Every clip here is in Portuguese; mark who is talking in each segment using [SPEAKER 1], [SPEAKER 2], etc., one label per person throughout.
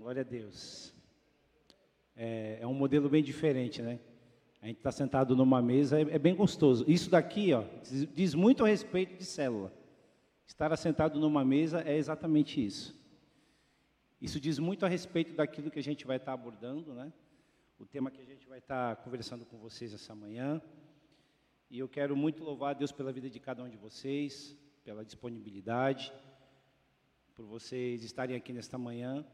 [SPEAKER 1] Glória a Deus. É, é um modelo bem diferente, né? A gente está sentado numa mesa, é, é, bem gostoso. Isso daqui, ó, diz, diz muito a respeito de célula. Estar assentado numa mesa é exatamente isso. Isso diz muito a respeito daquilo que a gente vai estar tá abordando, né? O tema que a gente vai estar tá conversando com vocês essa manhã. E eu quero muito louvar a Deus pela vida de cada um de vocês, pela disponibilidade, por vocês estarem aqui nesta manhã,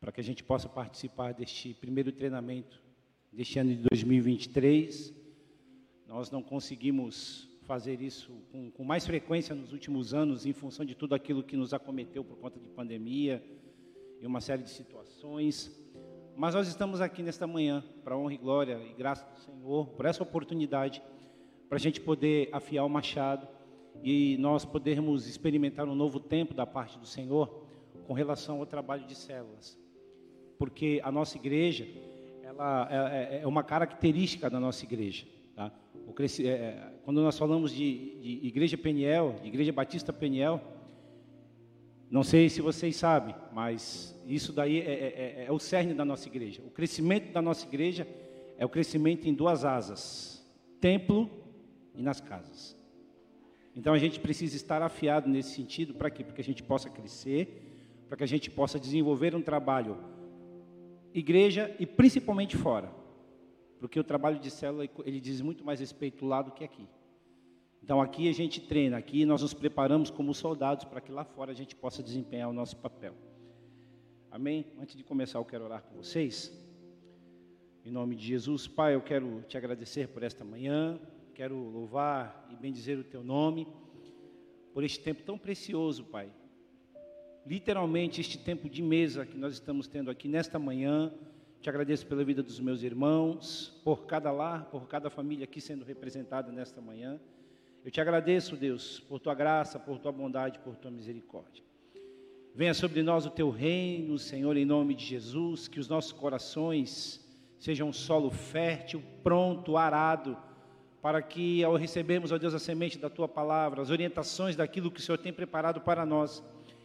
[SPEAKER 1] para que a gente possa participar deste primeiro treinamento deste ano de 2023. Nós não conseguimos fazer isso com, com, mais frequência nos últimos anos, em função de tudo aquilo que nos acometeu por conta de pandemia e uma série de situações. Mas nós estamos aqui nesta manhã, para honra e glória e graça do Senhor, por essa oportunidade, para a gente poder afiar o machado e nós podermos experimentar um novo tempo da parte do Senhor com relação ao trabalho de células. Porque a nossa igreja, ela é, é, é uma característica da nossa igreja. Tá? É, é, quando nós falamos de, de, Igreja Peniel, de Igreja Batista Peniel, não sei se vocês sabem, mas isso daí é, é, é o cerne da nossa igreja. O crescimento da nossa igreja é o crescimento em duas asas: templo e nas casas. Então a gente precisa estar afiado nesse sentido, para quê? Para que a gente possa crescer, para que a gente possa desenvolver um trabalho igreja e principalmente fora. Porque o trabalho de célula, ele diz muito mais respeito lá do que aqui. Então aqui a gente treina, aqui nós nos preparamos como soldados para que lá fora a gente possa desempenhar o nosso papel. Amém? Antes de começar, eu quero orar com vocês. Em nome de Jesus, Pai, eu quero te agradecer por esta manhã, quero louvar e bendizer o teu nome, por este tempo tão precioso, Pai, literalmente este tempo de mesa que nós estamos tendo aqui nesta manhã. Te agradeço pela vida dos meus irmãos, por cada lar, por cada família aqui sendo representada nesta manhã. Eu te agradeço, Deus, por tua graça, por tua bondade, por tua misericórdia. Venha sobre nós o teu reino, Senhor, em nome de Jesus, que os nossos corações sejam um solo fértil, pronto, arado, para que ao recebermos, ó Deus, a semente da tua palavra, as orientações daquilo que o Senhor tem preparado para nós,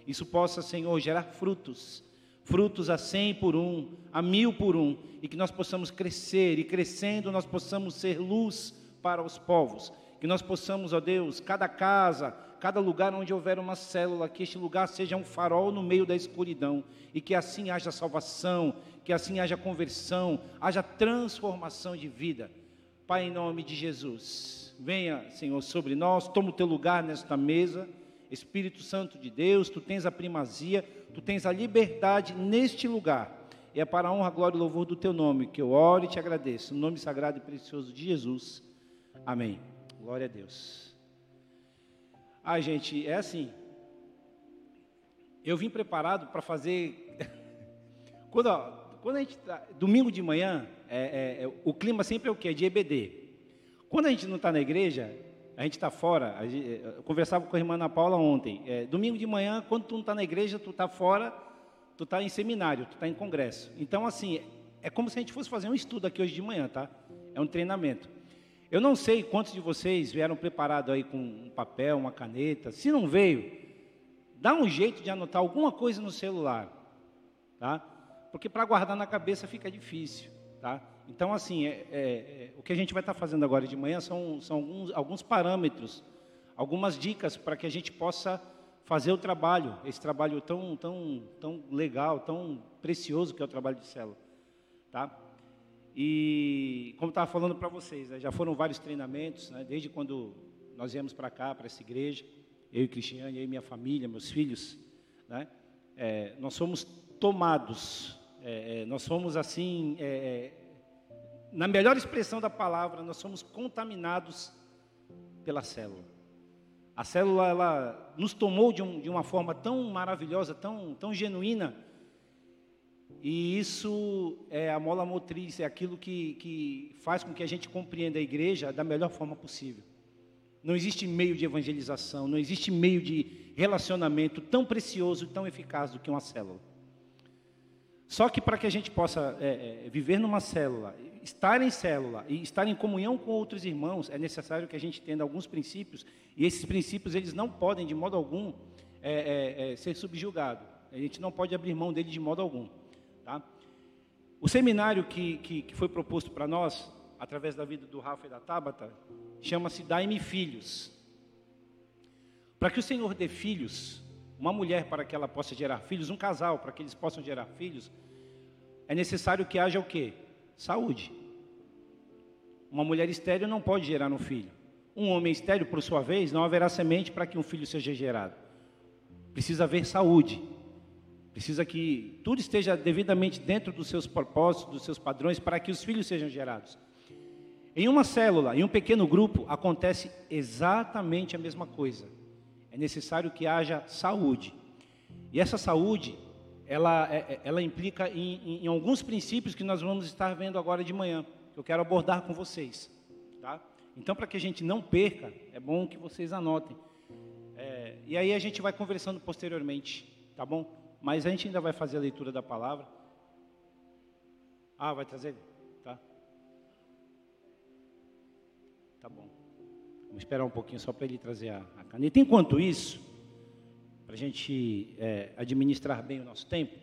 [SPEAKER 1] isso possa, Senhor, gerar frutos, frutos a cem por um, a mil por um, e que nós possamos crescer, e crescendo nós possamos ser luz para os povos, que nós possamos, ó Deus, cada casa, cada lugar onde houver uma célula, que este lugar seja um farol no meio da escuridão, e que assim haja salvação, que assim haja conversão, haja transformação de vida. Pai, em nome de Jesus, venha, Senhor, sobre nós, toma o teu lugar nesta mesa Espírito Santo de Deus, tu tens a primazia, tu tens a liberdade neste lugar. E é para a honra, glória e louvor do teu nome que eu oro e te agradeço. No nome sagrado e precioso de Jesus. Amém. Glória a Deus. Ai, gente, é assim. Eu vim preparado para fazer. quando, ó, quando a gente tá... domingo de manhã, é, é, é, o clima sempre é o quê? De EBD. Quando a gente não está na igreja, a gente está fora. Gente, eh, eu conversava com a irmã Ana Paula ontem. É, domingo de manhã, quando tu não está na igreja, tu está fora, tu está em seminário, tu está em congresso. Então, assim, é como se a gente fosse fazer um estudo aqui hoje de manhã, tá? É um treinamento. Eu não sei quantos de vocês vieram preparados aí com um papel, uma caneta. Se não veio, dá um jeito de anotar alguma coisa no celular, tá? Porque para guardar na cabeça fica difícil, tá? Então, assim, é, é, é, o que a gente vai estar fazendo agora de manhã são, são alguns, alguns parâmetros, algumas dicas para que a gente possa fazer o trabalho, esse trabalho tão, tão, tão legal, tão precioso que é o trabalho de célula. Tá? E, como estava falando para vocês, né, já foram vários treinamentos, né, desde quando nós viemos para cá, para essa igreja, eu e Cristiane, eu e minha família, meus filhos, né, é, nós somos tomados, é, é nós somos assim na melhor expressão da palavra, nós somos contaminados pela célula. A célula ela nos tomou de, um, de, uma forma tão maravilhosa, tão, tão genuína, e isso é a mola motriz, é aquilo que, que faz com que a gente compreenda a igreja da melhor forma possível. Não existe meio de evangelização, não existe meio de relacionamento tão precioso, tão eficaz do que uma célula. Só que para que a gente possa é, é, viver numa célula estar em célula e estar em comunhão com outros irmãos, é necessário que a gente entenda alguns princípios, e esses princípios eles não podem, de modo algum, é, é, é, ser subjugados. A gente não pode abrir mão dele de modo algum. Tá? O seminário que, que, que foi proposto para nós, através da vida do Rafa e da Tabata, chama-se Dai-me Filhos. Para que o Senhor dê filhos, uma mulher para que ela possa gerar filhos, um casal para que eles possam gerar filhos, é necessário que haja o quê? Saúde. Uma mulher estéril não pode gerar um filho. Um homem estéril, por sua vez, não haverá semente para que um filho seja gerado. Precisa haver saúde. Precisa que tudo esteja devidamente dentro dos seus propósitos, dos seus padrões, para que os filhos sejam gerados. Em uma célula, em um pequeno grupo, acontece exatamente a mesma coisa. É necessário que haja saúde. E essa saúde, ela, é, é, ela implica em, em, em alguns princípios que nós vamos estar vendo agora de manhã, que eu quero abordar com vocês. Tá? Então, para que a gente não perca, é bom que vocês anotem. É, e aí a gente vai conversando posteriormente, tá bom? Mas a gente ainda vai fazer a leitura da palavra. Ah, vai trazer? Tá. Tá bom. Vamos esperar um pouquinho só para ele trazer a, a, caneta. Enquanto isso, a gente é, administrar bem o nosso tempo,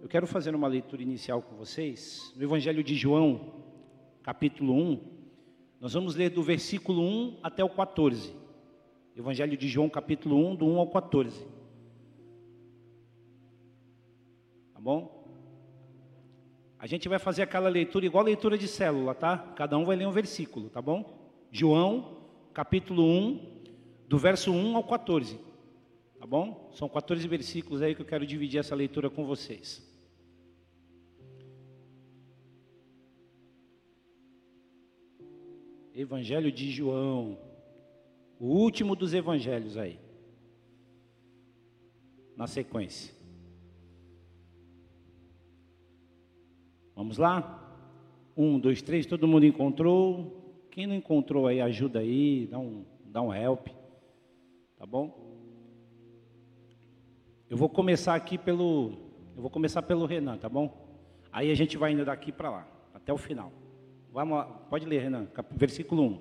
[SPEAKER 1] eu quero fazer uma leitura inicial com vocês. No Evangelho de João, capítulo 1, nós vamos ler do versículo 1 até o 14. Evangelho de João, capítulo 1, do 1 ao 14. Tá bom? A gente vai fazer aquela leitura igual a leitura de célula, tá? Cada um vai ler um versículo, tá bom? João, capítulo 1, do verso 1 ao 14. Tá bom? São 14 versículos aí que eu quero dividir essa leitura com vocês. Evangelho de João, o último dos evangelhos aí. Na sequência. Vamos lá? Um, dois, três, todo mundo encontrou? Quem não encontrou aí, ajuda aí, dá um, dá um help. Tá bom? Eu vou começar aqui pelo. Eu vou começar pelo Renan, tá bom? Aí a gente vai indo daqui para lá, até o final. Vamos lá, pode ler, Renan, versículo 1.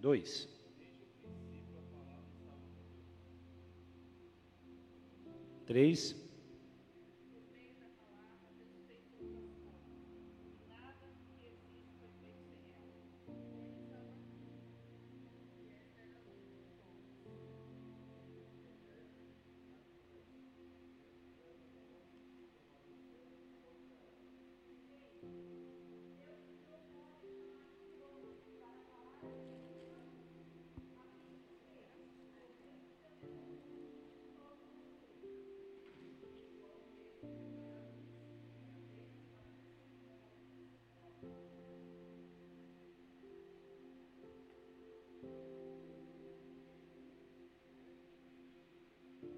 [SPEAKER 1] Dois. Três.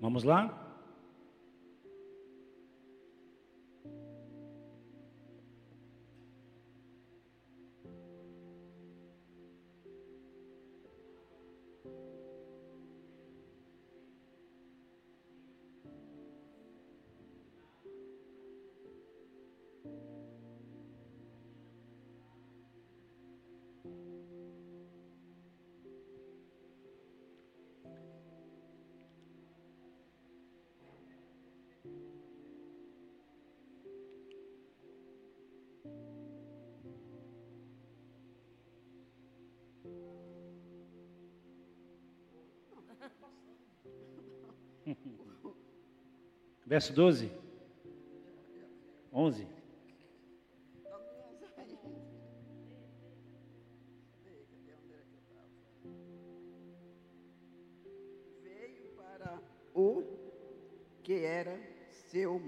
[SPEAKER 1] Vamos lá? Verso 12. 11.
[SPEAKER 2] Veio para o que era seu,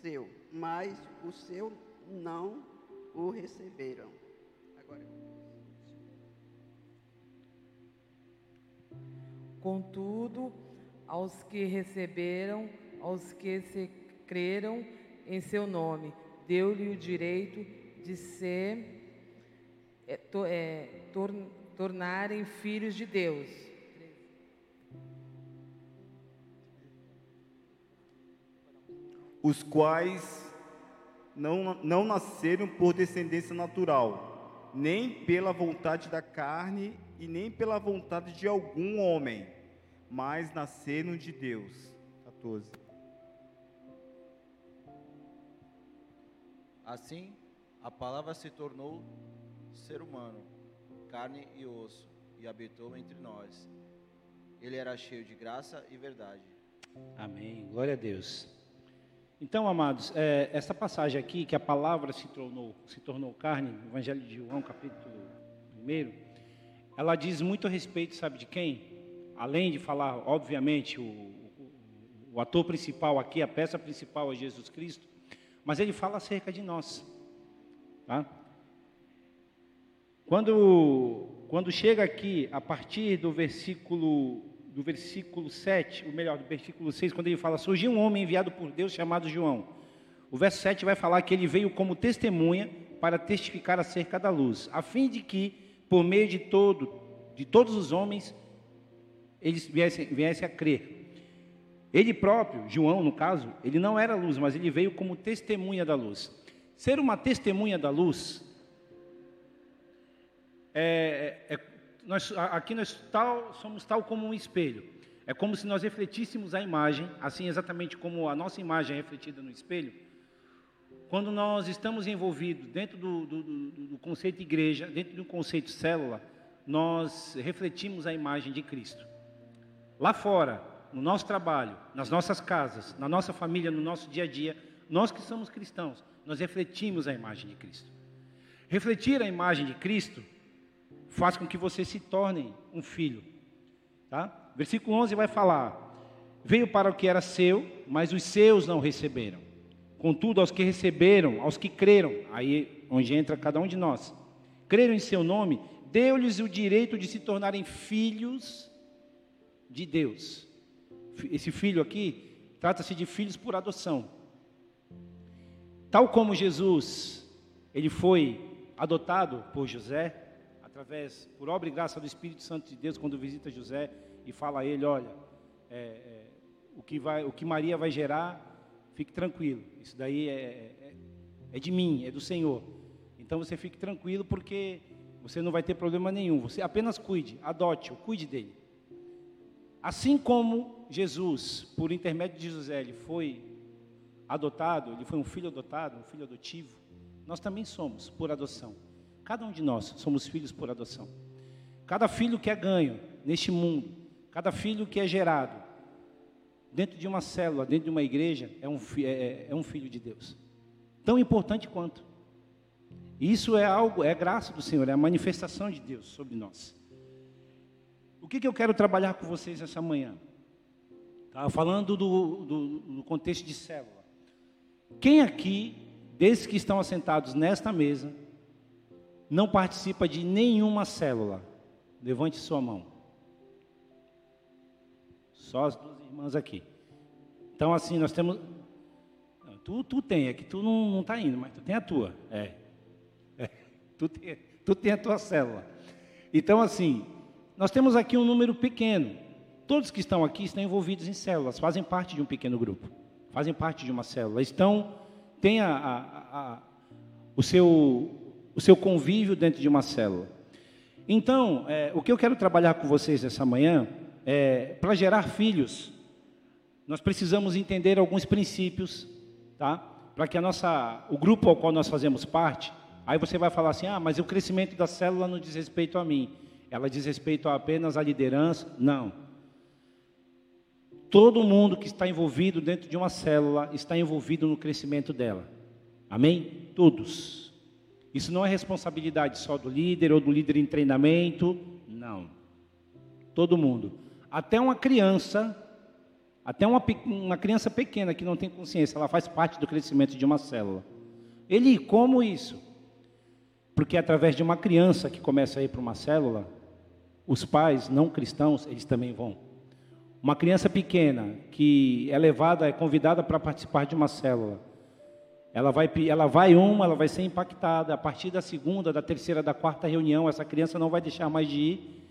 [SPEAKER 2] seu, mas o seu não o receberam. Agora
[SPEAKER 3] Contudo, aos que receberam, aos que se creram em seu nome, deu-lhe o direito de ser, é, to, é, tor, tornarem filhos de Deus.
[SPEAKER 4] Os quais não, não nasceram por descendência natural, nem pela vontade da carne e nem pela vontade de algum homem, mas nasceram de Deus. 14.
[SPEAKER 5] Assim, a palavra se tornou ser humano, carne e osso, e habitou entre nós. Ele era cheio de graça e verdade.
[SPEAKER 1] Amém. Glória a Deus. Então, amados, é, essa passagem aqui, que a palavra se tornou, se tornou carne, Evangelho de João, capítulo 1, ela diz muito a respeito, sabe de quem? Além de falar, obviamente, o, o, o ator principal aqui, a peça principal é Jesus Cristo, mas ele fala acerca de nós. Tá? Quando, quando chega aqui, a partir do versículo, do versículo 7, ou melhor, do versículo 6, quando ele fala, surgiu um homem enviado por Deus chamado João. O verso 7 vai falar que ele veio como testemunha para testificar acerca da luz, a fim de que, por meio de todo, de todos os homens, eles viessem, viessem a crer. Ele próprio, João no caso, ele não era luz, mas ele veio como testemunha da luz. Ser uma testemunha da luz é, é, nós, aqui nós tal, somos tal como um espelho. É como se nós refletíssemos a imagem, assim exatamente como a nossa imagem é refletida no espelho. Quando nós estamos envolvidos dentro do, do, do, do conceito igreja, dentro do conceito célula, nós refletimos a imagem de Cristo. Lá fora, no nosso trabalho, nas nossas casas, na nossa família, no nosso dia a dia, nós que somos cristãos, nós refletimos a imagem de Cristo. Refletir a imagem de Cristo faz com que você se torne um filho. Tá? Versículo 11 vai falar: Veio para o que era seu, mas os seus não receberam. Contudo, aos que receberam, aos que creram, aí onde entra cada um de nós, creram em seu nome, deu-lhes o direito de se tornarem filhos de Deus. Esse filho aqui trata-se de filhos por adoção. Tal como Jesus, ele foi adotado por José, através, por obra e graça do Espírito Santo de Deus, quando visita José e fala a ele, olha, é, é, o, que vai, o que Maria vai gerar, fique tranquilo, isso daí é, é, é de mim, é do Senhor. Então você fique tranquilo porque você não vai ter problema nenhum, você apenas cuide, adote-o, cuide dele. Assim como Jesus, por intermédio de José, ele foi adotado, ele foi um filho adotado, um filho adotivo, nós também somos por adoção. Cada um de nós somos filhos por adoção. Cada filho que é ganho neste mundo, cada filho que é gerado dentro de uma célula, dentro de uma igreja, é um, é, é, é um filho de Deus. Tão importante quanto. Isso é algo, é graça do Senhor, é a manifestação de Deus sobre nós. O que, que eu quero trabalhar com vocês essa manhã? Estava falando do, do, do contexto de célula. Quem aqui, desses que estão assentados nesta mesa, não participa de nenhuma célula? Levante sua mão. Só as duas irmãs aqui. Então, assim, nós temos. Tu, tu tem, é que tu não está indo, mas tu tem a tua. É. é. Tu, tem, tu tem a tua célula. Então, assim, nós temos aqui um número pequeno. Todos que estão aqui estão envolvidos em células, fazem parte de um pequeno grupo, fazem parte de uma célula, estão, têm a, a, a, o seu o seu convívio dentro de uma célula. Então, é, o que eu quero trabalhar com vocês essa manhã é para gerar filhos. Nós precisamos entender alguns princípios, tá? Para que a nossa, o grupo ao qual nós fazemos parte, aí você vai falar assim: ah, mas o crescimento da célula não diz respeito a mim, ela diz respeito apenas à liderança. Não. Todo mundo que está envolvido dentro de uma célula está envolvido no crescimento dela. Amém? Todos. Isso não é responsabilidade só do líder ou do líder em treinamento, não. Todo mundo. Até uma criança, até uma, uma criança pequena que não tem consciência, ela faz parte do crescimento de uma célula. Ele, como isso? Porque através de uma criança que começa a ir para uma célula, os pais não cristãos, eles também vão. Uma criança pequena que é levada, é convidada para participar de uma célula, ela vai, ela vai uma, ela vai ser impactada. A partir da segunda, da terceira, da quarta reunião, essa criança não vai deixar mais de ir.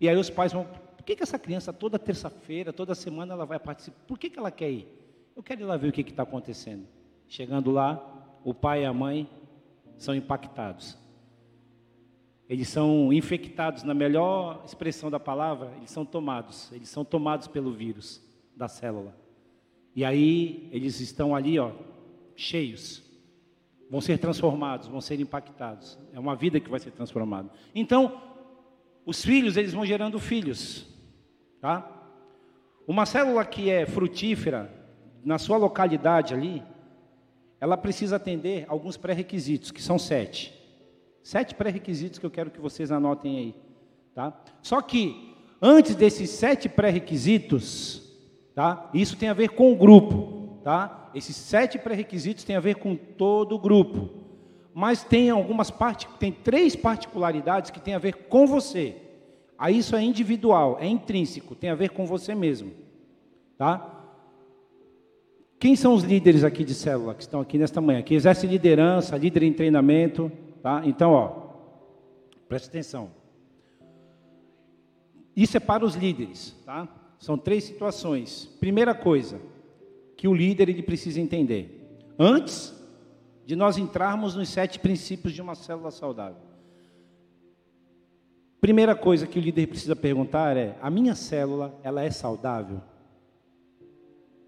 [SPEAKER 1] E aí os pais vão, por que, que essa criança toda terça-feira, toda semana ela vai participar? Por que, que ela quer ir? Eu quero ir lá ver o que está acontecendo. Chegando lá, o pai e a mãe são impactados. Eles são infectados, na melhor expressão da palavra, eles são tomados, eles são tomados pelo vírus da célula. E aí eles estão ali, ó, cheios. Vão ser transformados, vão ser impactados. É uma vida que vai ser transformada. Então, os filhos, eles vão gerando filhos, tá? Uma célula que é frutífera na sua localidade ali, ela precisa atender alguns pré-requisitos, que são sete. Sete pré-requisitos que eu quero que vocês anotem aí. Tá? Só que, antes desses sete pré-requisitos, tá? isso tem a ver com o grupo. Tá? Esses sete pré-requisitos têm a ver com todo o grupo. Mas tem algumas partes, tem três particularidades que tem a ver com você. Aí isso é individual, é intrínseco, tem a ver com você mesmo. Tá? Quem são os líderes aqui de célula que estão aqui nesta manhã? Que exerce liderança, líder em treinamento, tá? Então, ó, presta atenção. Isso é para os líderes, tá? São três situações. Primeira coisa que o líder ele precisa entender. Antes de nós entrarmos nos sete princípios de uma célula saudável. Primeira coisa que o líder precisa perguntar é: a minha célula, ela é saudável?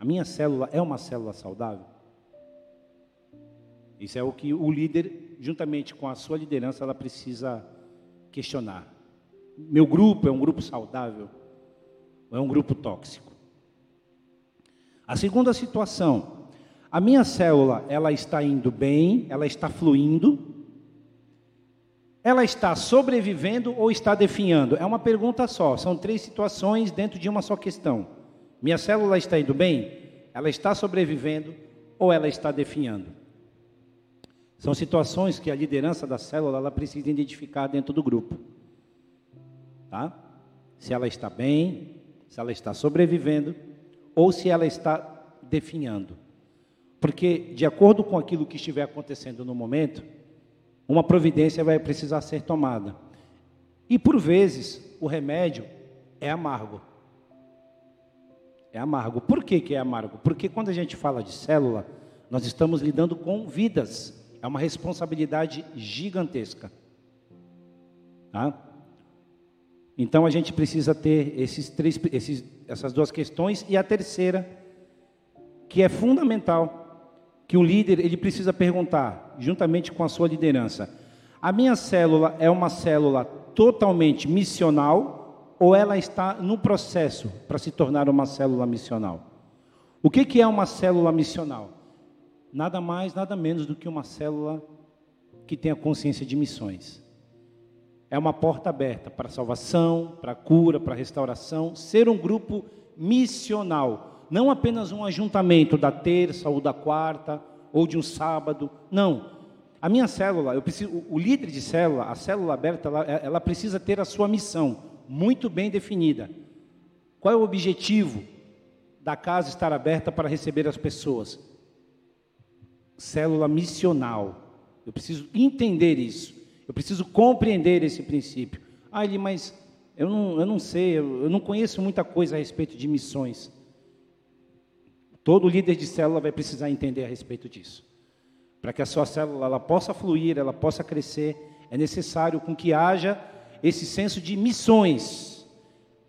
[SPEAKER 1] A minha célula é uma célula saudável? Isso é o que o líder, juntamente com a sua liderança, ela precisa questionar. Meu grupo é um grupo saudável ou é um grupo tóxico? A segunda situação, a minha célula, ela está indo bem, ela está fluindo, ela está sobrevivendo ou está definhando? É uma pergunta só, são três situações dentro de uma só questão. Minha célula está indo bem? Ela está sobrevivendo ou ela está definhando? São situações que a liderança da célula ela precisa identificar dentro do grupo. Tá? Se ela está bem, se ela está sobrevivendo ou se ela está definhando. Porque, de acordo com aquilo que estiver acontecendo no momento, uma providência vai precisar ser tomada. E, por vezes, o remédio é amargo. É amargo. Por que, que é amargo? Porque quando a gente fala de célula, nós estamos lidando com vidas. É uma responsabilidade gigantesca. Tá? Então a gente precisa ter esses três, esses, essas duas questões e a terceira, que é fundamental, que o líder ele precisa perguntar, juntamente com a sua liderança: a minha célula é uma célula totalmente missional ou ela está no processo para se tornar uma célula missional. O que, que é uma célula missional? Nada mais, nada menos do que uma célula que tenha consciência de missões. É uma porta aberta para salvação, para cura, para restauração, ser um grupo missional, não apenas um ajuntamento da terça ou da quarta ou de um sábado, não. A minha célula, eu preciso, o líder de célula, a célula aberta, ela, ela precisa ter a sua missão muito bem definida. Qual é o objetivo da casa estar aberta para receber as pessoas? Célula missional. Eu preciso entender isso. Eu preciso compreender esse princípio. Ah, ele, mas eu não, eu não sei, eu, eu não conheço muita coisa a respeito de missões. Todo líder de célula vai precisar entender a respeito disso. Para que a sua célula ela possa fluir, ela possa crescer, é necessário com que haja esse senso de missões,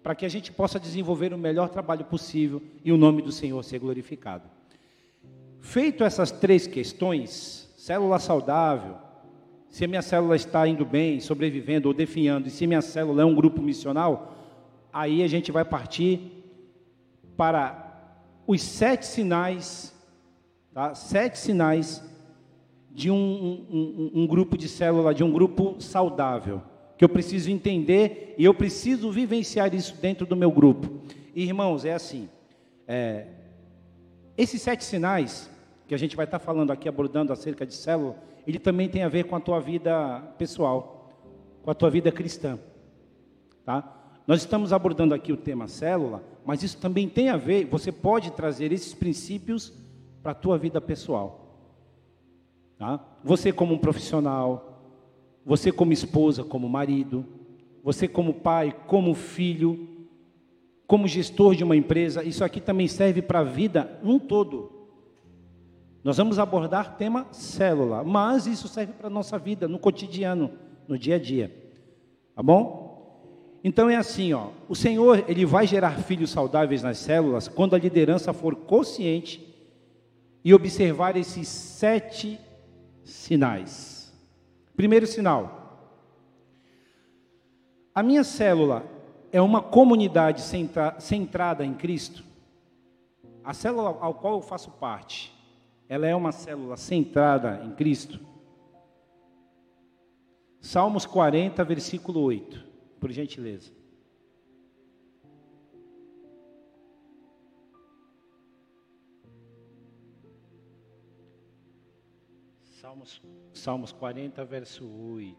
[SPEAKER 1] para que a gente possa desenvolver o melhor trabalho possível e o nome do Senhor ser glorificado. Feito essas três questões, célula saudável, se a minha célula está indo bem, sobrevivendo ou definhando, e se minha célula é um grupo missional, aí a gente vai partir para os sete sinais, tá? sete sinais de um, um, um, grupo de célula, de um grupo saudável que eu preciso entender e eu preciso vivenciar isso dentro do meu grupo. E, irmãos, é assim: é, esses sete sinais que a gente vai estar falando aqui, abordando acerca de célula, ele também tem a ver com a tua vida pessoal, com a tua vida cristã. Tá? Nós estamos abordando aqui o tema célula, mas isso também tem a ver, você pode trazer esses princípios para a tua vida pessoal. Tá? Você como um profissional, você, como esposa, como marido, você, como pai, como filho, como gestor de uma empresa, isso aqui também serve para a vida um todo. Nós vamos abordar tema célula, mas isso serve para a nossa vida, no cotidiano, no dia a dia. Tá bom? Então é assim, ó, o Senhor, ele vai gerar filhos saudáveis nas células quando a liderança for consciente e observar esses sete sinais. Primeiro sinal: a minha célula é uma comunidade centra, centrada em Cristo. A célula ao qual eu faço parte, ela é uma célula centrada em Cristo. Salmos 40, versículo 8, por gentileza. Salmos, Salmos 40, verso 8.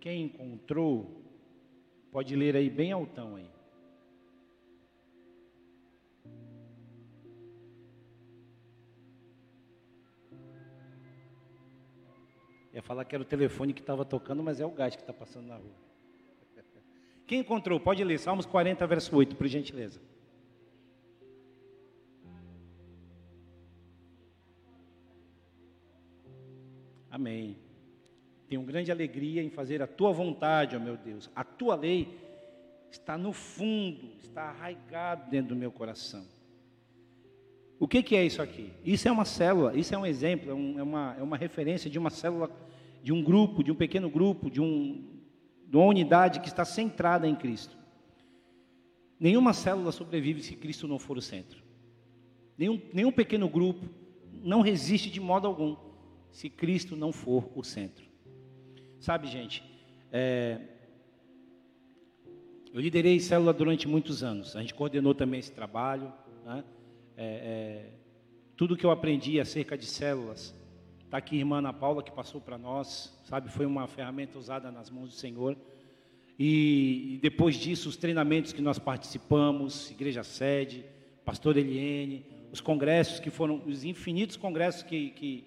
[SPEAKER 1] Quem encontrou, pode ler aí bem altão aí. Ia falar que era o telefone que estava tocando, mas é o gás que está passando na rua. Quem encontrou, pode ler, Salmos 40, verso 8, por gentileza. Amém. Tenho grande alegria em fazer a tua vontade, ó meu Deus. A tua lei está no fundo, está arraigado dentro do meu coração. O que, que é isso aqui? Isso é uma célula, isso é um exemplo, é, um, é, uma, é uma referência de uma célula, de um grupo, de um pequeno grupo, de, um, de uma unidade que está centrada em Cristo. Nenhuma célula sobrevive se Cristo não for o centro. Nenhum, nenhum pequeno grupo não resiste de modo algum se Cristo não for o centro. Sabe, gente, é, eu liderei célula durante muitos anos. A gente coordenou também esse trabalho. Né? É, é, tudo que eu aprendi acerca de células, está aqui a irmã Ana Paula que passou para nós, sabe? Foi uma ferramenta usada nas mãos do Senhor. E, e, depois disso, os treinamentos que nós participamos, Igreja Sede, Pastor Eliene, os congressos que foram, os infinitos congressos que, que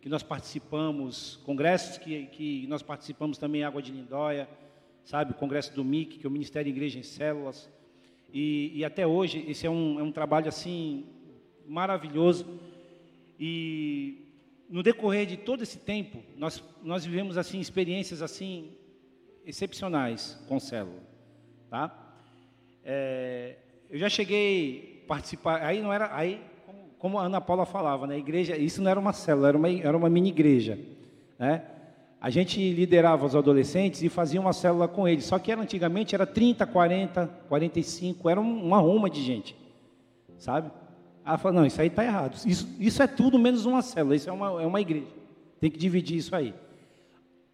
[SPEAKER 1] que nós participamos, congressos que, que nós participamos também, Água de Lindóia, sabe, o congresso do MIC, que é o Ministério Igreja em Células, e, e até hoje esse é um, é um trabalho assim maravilhoso, e no decorrer de todo esse tempo, nós, nós vivemos assim experiências assim excepcionais com célula, tá? É, eu já cheguei a participar, aí não era, aí como a Ana Paula falava, né, igreja, isso não era uma célula, era uma, era uma mini igreja. Né? A gente liderava os adolescentes e fazia uma célula com eles, só que era, antigamente era 30, 40, 45, era uma ruma de gente, sabe? Ela falou, não, isso aí está errado, isso, isso é tudo menos uma célula, isso é uma, é uma igreja, tem que dividir isso aí.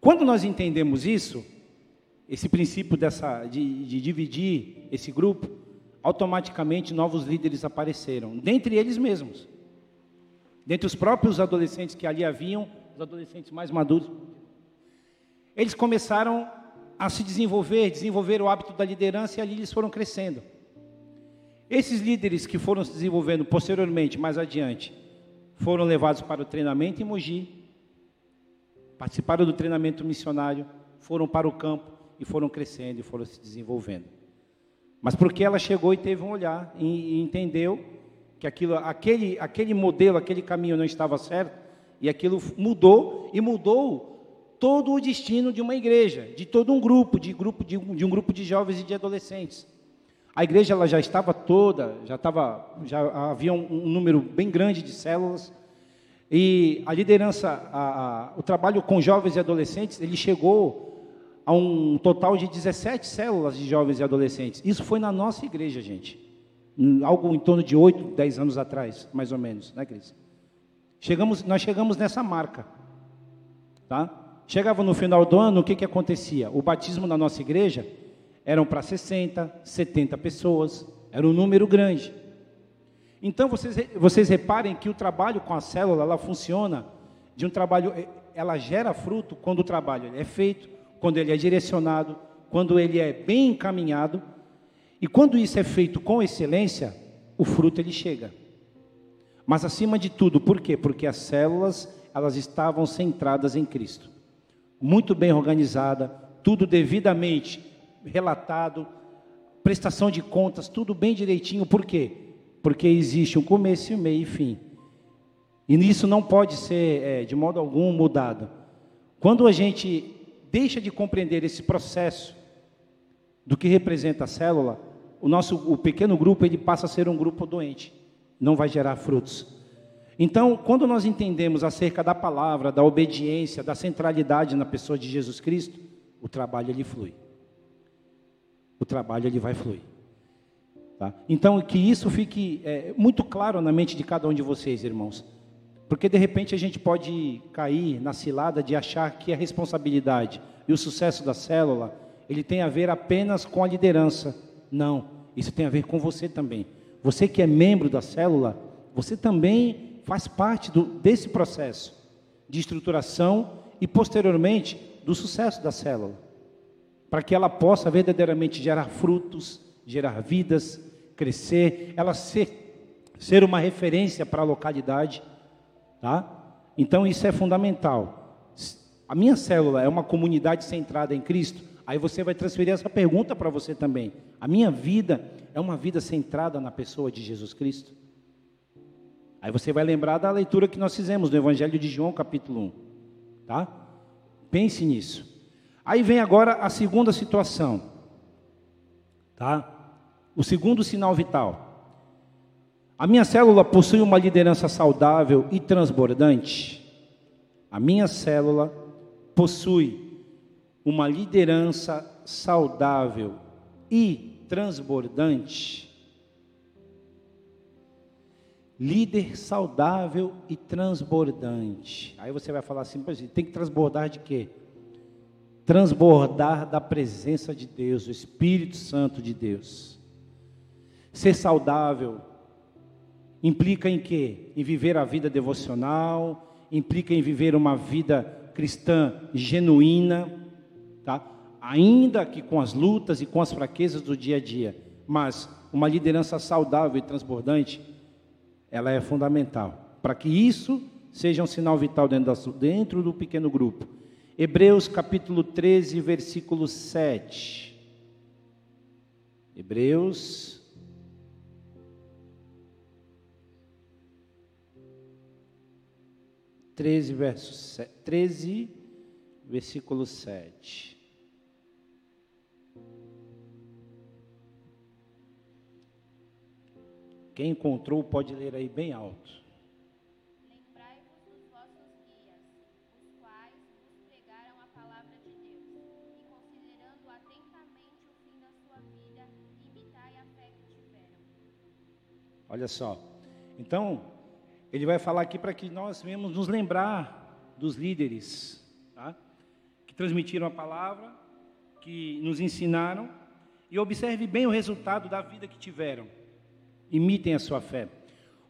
[SPEAKER 1] Quando nós entendemos isso, esse princípio dessa, de, de dividir esse grupo, automaticamente novos líderes apareceram, dentre eles mesmos. Dentre os próprios adolescentes que ali haviam, os adolescentes mais maduros, eles começaram a se desenvolver, desenvolver o hábito da liderança e ali eles foram crescendo. Esses líderes que foram se desenvolvendo posteriormente, mais adiante, foram levados para o treinamento em Mogi, participaram do treinamento missionário, foram para o campo e foram crescendo e foram se desenvolvendo. Mas porque ela chegou e teve um olhar e, e entendeu que aquilo, aquele, aquele modelo, aquele caminho não estava certo, e aquilo mudou e mudou todo o destino de uma igreja, de todo um grupo, de, grupo, de, de um grupo de jovens e de adolescentes. A igreja ela já estava toda, já estava, já havia um, um número bem grande de células e a liderança, a, a, o trabalho com jovens e adolescentes, ele chegou a um total de 17 células de jovens e adolescentes. Isso foi na nossa igreja, gente. Algo em torno de 8, 10 anos atrás, mais ou menos, né, Cris? Chegamos, nós chegamos nessa marca. Tá? Chegava no final do ano, o que, que acontecia? O batismo na nossa igreja eram para 60, 70 pessoas, era um número grande. Então vocês, vocês reparem que o trabalho com a célula, ela funciona de um trabalho, ela gera fruto quando o trabalho é feito quando ele é direcionado, quando ele é bem encaminhado, e quando isso é feito com excelência, o fruto ele chega. Mas acima de tudo, por quê? Porque as células, elas estavam centradas em Cristo. Muito bem organizada, tudo devidamente relatado, prestação de contas, tudo bem direitinho. Por quê? Porque existe um começo, meio e fim. E isso não pode ser, é, de modo algum, mudado. Quando a gente deixa de compreender esse processo do que representa a célula, o nosso o pequeno grupo ele passa a ser um grupo doente, não vai gerar frutos. Então, quando nós entendemos acerca da palavra, da obediência, da centralidade na pessoa de Jesus Cristo, o trabalho ele flui. O trabalho ele vai fluir. Tá? Então, que isso fique é, muito claro na mente de cada um de vocês, irmãos. Porque de repente a gente pode cair na cilada de achar que a responsabilidade e o sucesso da célula, ele tem a ver apenas com a liderança. Não, isso tem a ver com você também. Você que é membro da célula, você também faz parte do, desse processo de estruturação e, posteriormente, do sucesso da célula, para que ela possa verdadeiramente gerar frutos, gerar vidas, crescer, ela ser, ser uma referência para a localidade, tá? Então isso é fundamental. A minha célula é uma comunidade centrada em Cristo. Aí você vai transferir essa pergunta para você também. A minha vida é uma vida centrada na pessoa de Jesus Cristo? Aí você vai lembrar da leitura que nós fizemos do Evangelho de João, capítulo 1. Tá? Pense nisso. Aí vem agora a segunda situação. Tá? O segundo sinal vital. A minha célula possui uma liderança saudável e transbordante. A minha célula possui uma liderança saudável e transbordante líder saudável e transbordante. Aí você vai falar assim, tem que transbordar de quê? Transbordar da presença de Deus, do Espírito Santo de Deus. Ser saudável implica em quê? Em viver a vida devocional, implica em viver uma vida cristã genuína, tá? Ainda que com as lutas e com as fraquezas do dia a dia, mas uma liderança saudável e transbordante ela é fundamental. Para que isso seja um sinal vital dentro, da, dentro do pequeno grupo. Hebreus capítulo 13, versículo 7. Hebreus. Treze, verso, 13, versículo 7. Quem encontrou pode ler aí bem alto. Olha só. Então, ele vai falar aqui para que nós venhamos nos lembrar dos líderes, tá? que transmitiram a palavra, que nos ensinaram, e observe bem o resultado da vida que tiveram imitem a sua fé.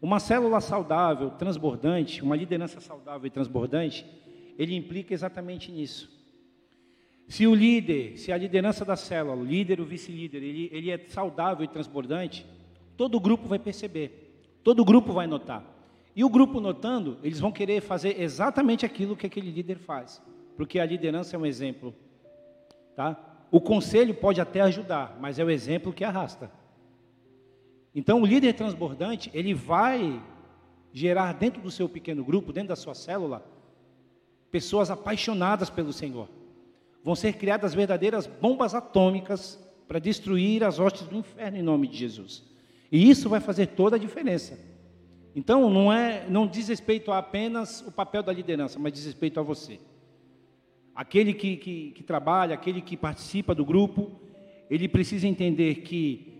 [SPEAKER 1] Uma célula saudável, transbordante, uma liderança saudável e transbordante, ele implica exatamente nisso. Se o líder, se a liderança da célula, o líder, o vice-líder, ele, ele é saudável e transbordante, todo o grupo vai perceber, todo o grupo vai notar. E o grupo notando, eles vão querer fazer exatamente aquilo que aquele líder faz, porque a liderança é um exemplo. Tá? O conselho pode até ajudar, mas é o exemplo que arrasta. Então, o líder transbordante, ele vai gerar dentro do seu pequeno grupo, dentro da sua célula, pessoas apaixonadas pelo Senhor. Vão ser criadas verdadeiras bombas atômicas para destruir as hostes do inferno em nome de Jesus. E isso vai fazer toda a diferença. Então, não é, não diz respeito apenas o papel da liderança, mas diz respeito a você. Aquele que, que, que trabalha, aquele que participa do grupo, ele precisa entender que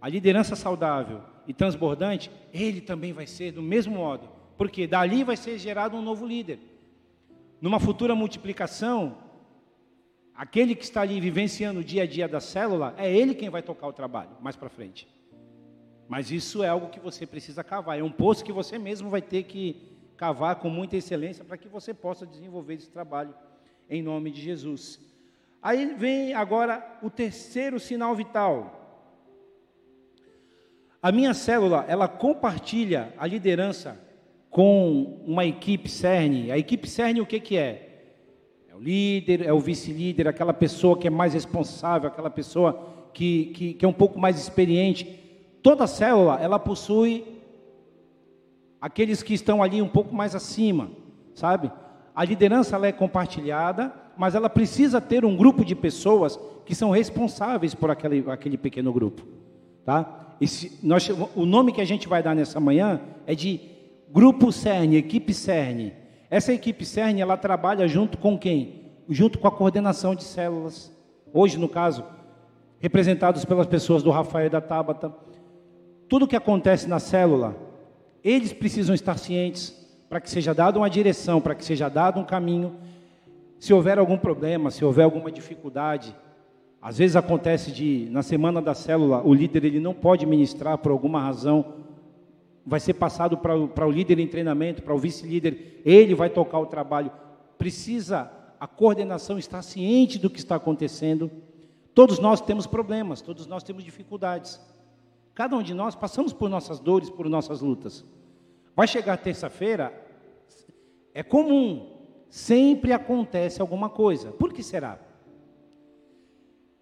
[SPEAKER 1] a liderança saudável e transbordante, ele também vai ser do mesmo modo, porque dali vai ser gerado um novo líder. Numa futura multiplicação, aquele que está ali vivenciando o dia a dia da célula, é ele quem vai tocar o trabalho mais para frente. Mas isso é algo que você precisa cavar, é um poço que você mesmo vai ter que cavar com muita excelência para que você possa desenvolver esse trabalho em nome de Jesus. Aí vem agora o terceiro sinal vital, a minha célula, ela compartilha a liderança com uma equipe CERN. A equipe CERN o que, que é? É o líder, é o vice-líder, aquela pessoa que é mais responsável, aquela pessoa que, que, que é um pouco mais experiente. Toda célula, ela possui aqueles que estão ali um pouco mais acima, sabe? A liderança ela é compartilhada, mas ela precisa ter um grupo de pessoas que são responsáveis por aquele, aquele pequeno grupo. Tá? Esse, nós, o nome que a gente vai dar nessa manhã é de Grupo CERN, Equipe CERN. Essa equipe CERN, ela trabalha junto com quem? Junto com a coordenação de células. Hoje, no caso, representados pelas pessoas do Rafael e da Tabata. Tudo que acontece na célula, eles precisam estar cientes para que seja dada uma direção, para que seja dado um caminho. Se houver algum problema, se houver alguma dificuldade, às vezes acontece de na semana da célula o líder ele não pode ministrar por alguma razão, vai ser passado para, o líder em treinamento, para o vice-líder, ele vai tocar o trabalho. Precisa a coordenação estar ciente do que está acontecendo. Todos nós temos problemas, todos nós temos dificuldades. Cada um de nós passamos por nossas dores, por nossas lutas. Vai chegar terça-feira, é comum, sempre acontece alguma coisa. Por que será?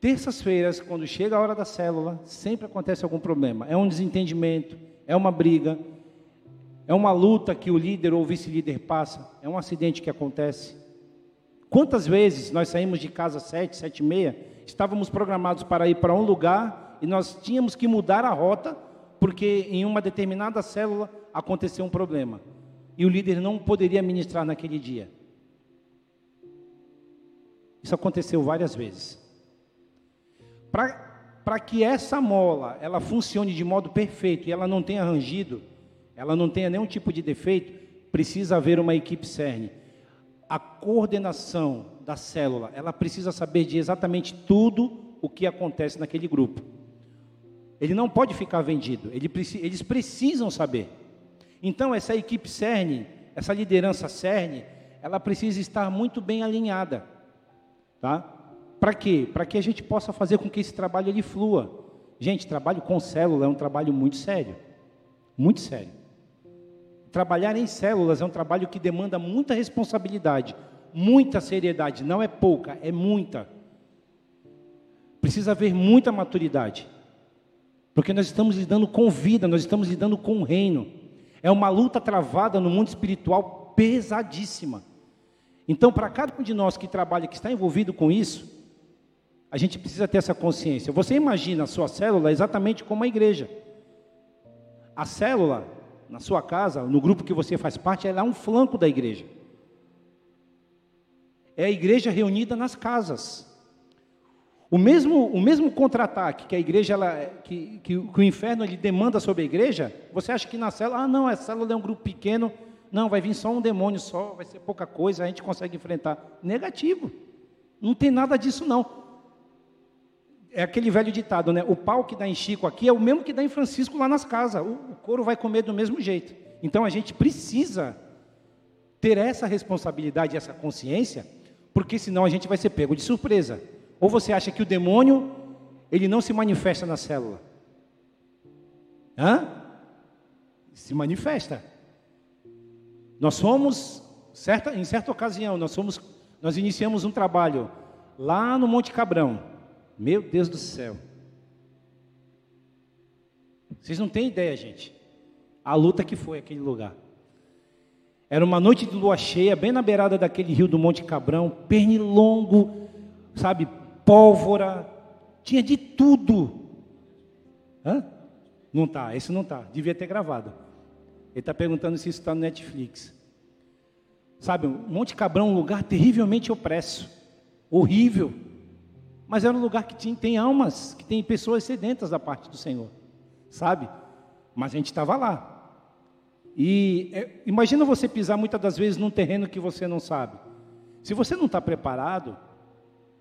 [SPEAKER 1] Terças-feiras, quando chega a hora da célula, sempre acontece algum problema. É um desentendimento, é uma briga, é uma luta que o líder ou vice-líder passa, é um acidente que acontece. Quantas vezes nós saímos de casa sete, sete e meia, estávamos programados para ir para um lugar e nós tínhamos que mudar a rota porque em uma determinada célula aconteceu um problema e o líder não poderia ministrar naquele dia. Isso aconteceu várias vezes. Para que essa mola ela funcione de modo perfeito e ela não tenha rangido, ela não tenha nenhum tipo de defeito, precisa haver uma equipe CERN. A coordenação da célula, ela precisa saber de exatamente tudo o que acontece naquele grupo. Ele não pode ficar vendido, ele, eles precisam saber. Então, essa equipe CERN, essa liderança CERN, ela precisa estar muito bem alinhada. Tá? Para quê? Para que a gente possa fazer com que esse trabalho ele flua. Gente, trabalho com célula é um trabalho muito sério. Muito sério. Trabalhar em células é um trabalho que demanda muita responsabilidade, muita seriedade, não é pouca, é muita. Precisa haver muita maturidade. Porque nós estamos lidando com vida, nós estamos lidando com o reino. É uma luta travada no mundo espiritual pesadíssima. Então, para cada um de nós que trabalha, que está envolvido com isso, a gente precisa ter essa consciência. Você imagina a sua célula exatamente como a igreja. A célula, na sua casa, no grupo que você faz parte, ela é um flanco da igreja. É a igreja reunida nas casas. O mesmo, o mesmo contra-ataque que a igreja, ela, que, que, que, o inferno ele demanda sobre a igreja, você acha que na célula, ah não, a célula é um grupo pequeno, não, vai vir só um demônio só, vai ser pouca coisa, a gente consegue enfrentar. Negativo. Não tem nada disso não. É aquele velho ditado, né? O pau que dá em Chico aqui é o mesmo que dá em Francisco lá nas casas. O, o couro vai comer do mesmo jeito. Então a gente precisa ter essa responsabilidade, essa consciência, porque senão a gente vai ser pego de surpresa. Ou você acha que o demônio, ele não se manifesta na célula? Hã? Se manifesta. Nós somos, certa, em certa ocasião, nós somos, nós iniciamos um trabalho lá no Monte Cabrão. Meu Deus do céu. Vocês não têm ideia, gente. A luta que foi aquele lugar. Era uma noite de lua cheia, bem na beirada daquele rio do Monte Cabrão, pernilongo, sabe, pólvora, tinha de tudo. Hã? Não está, esse não está, devia ter gravado. Ele está perguntando se isso está no Netflix. Sabe, Monte Cabrão é um lugar terrivelmente opresso, horrível. Mas era um lugar que tinha, tem almas, que tem pessoas sedentas da parte do Senhor, sabe? Mas a gente estava lá. E é, imagina você pisar muitas das vezes num terreno que você não sabe. Se você não está preparado,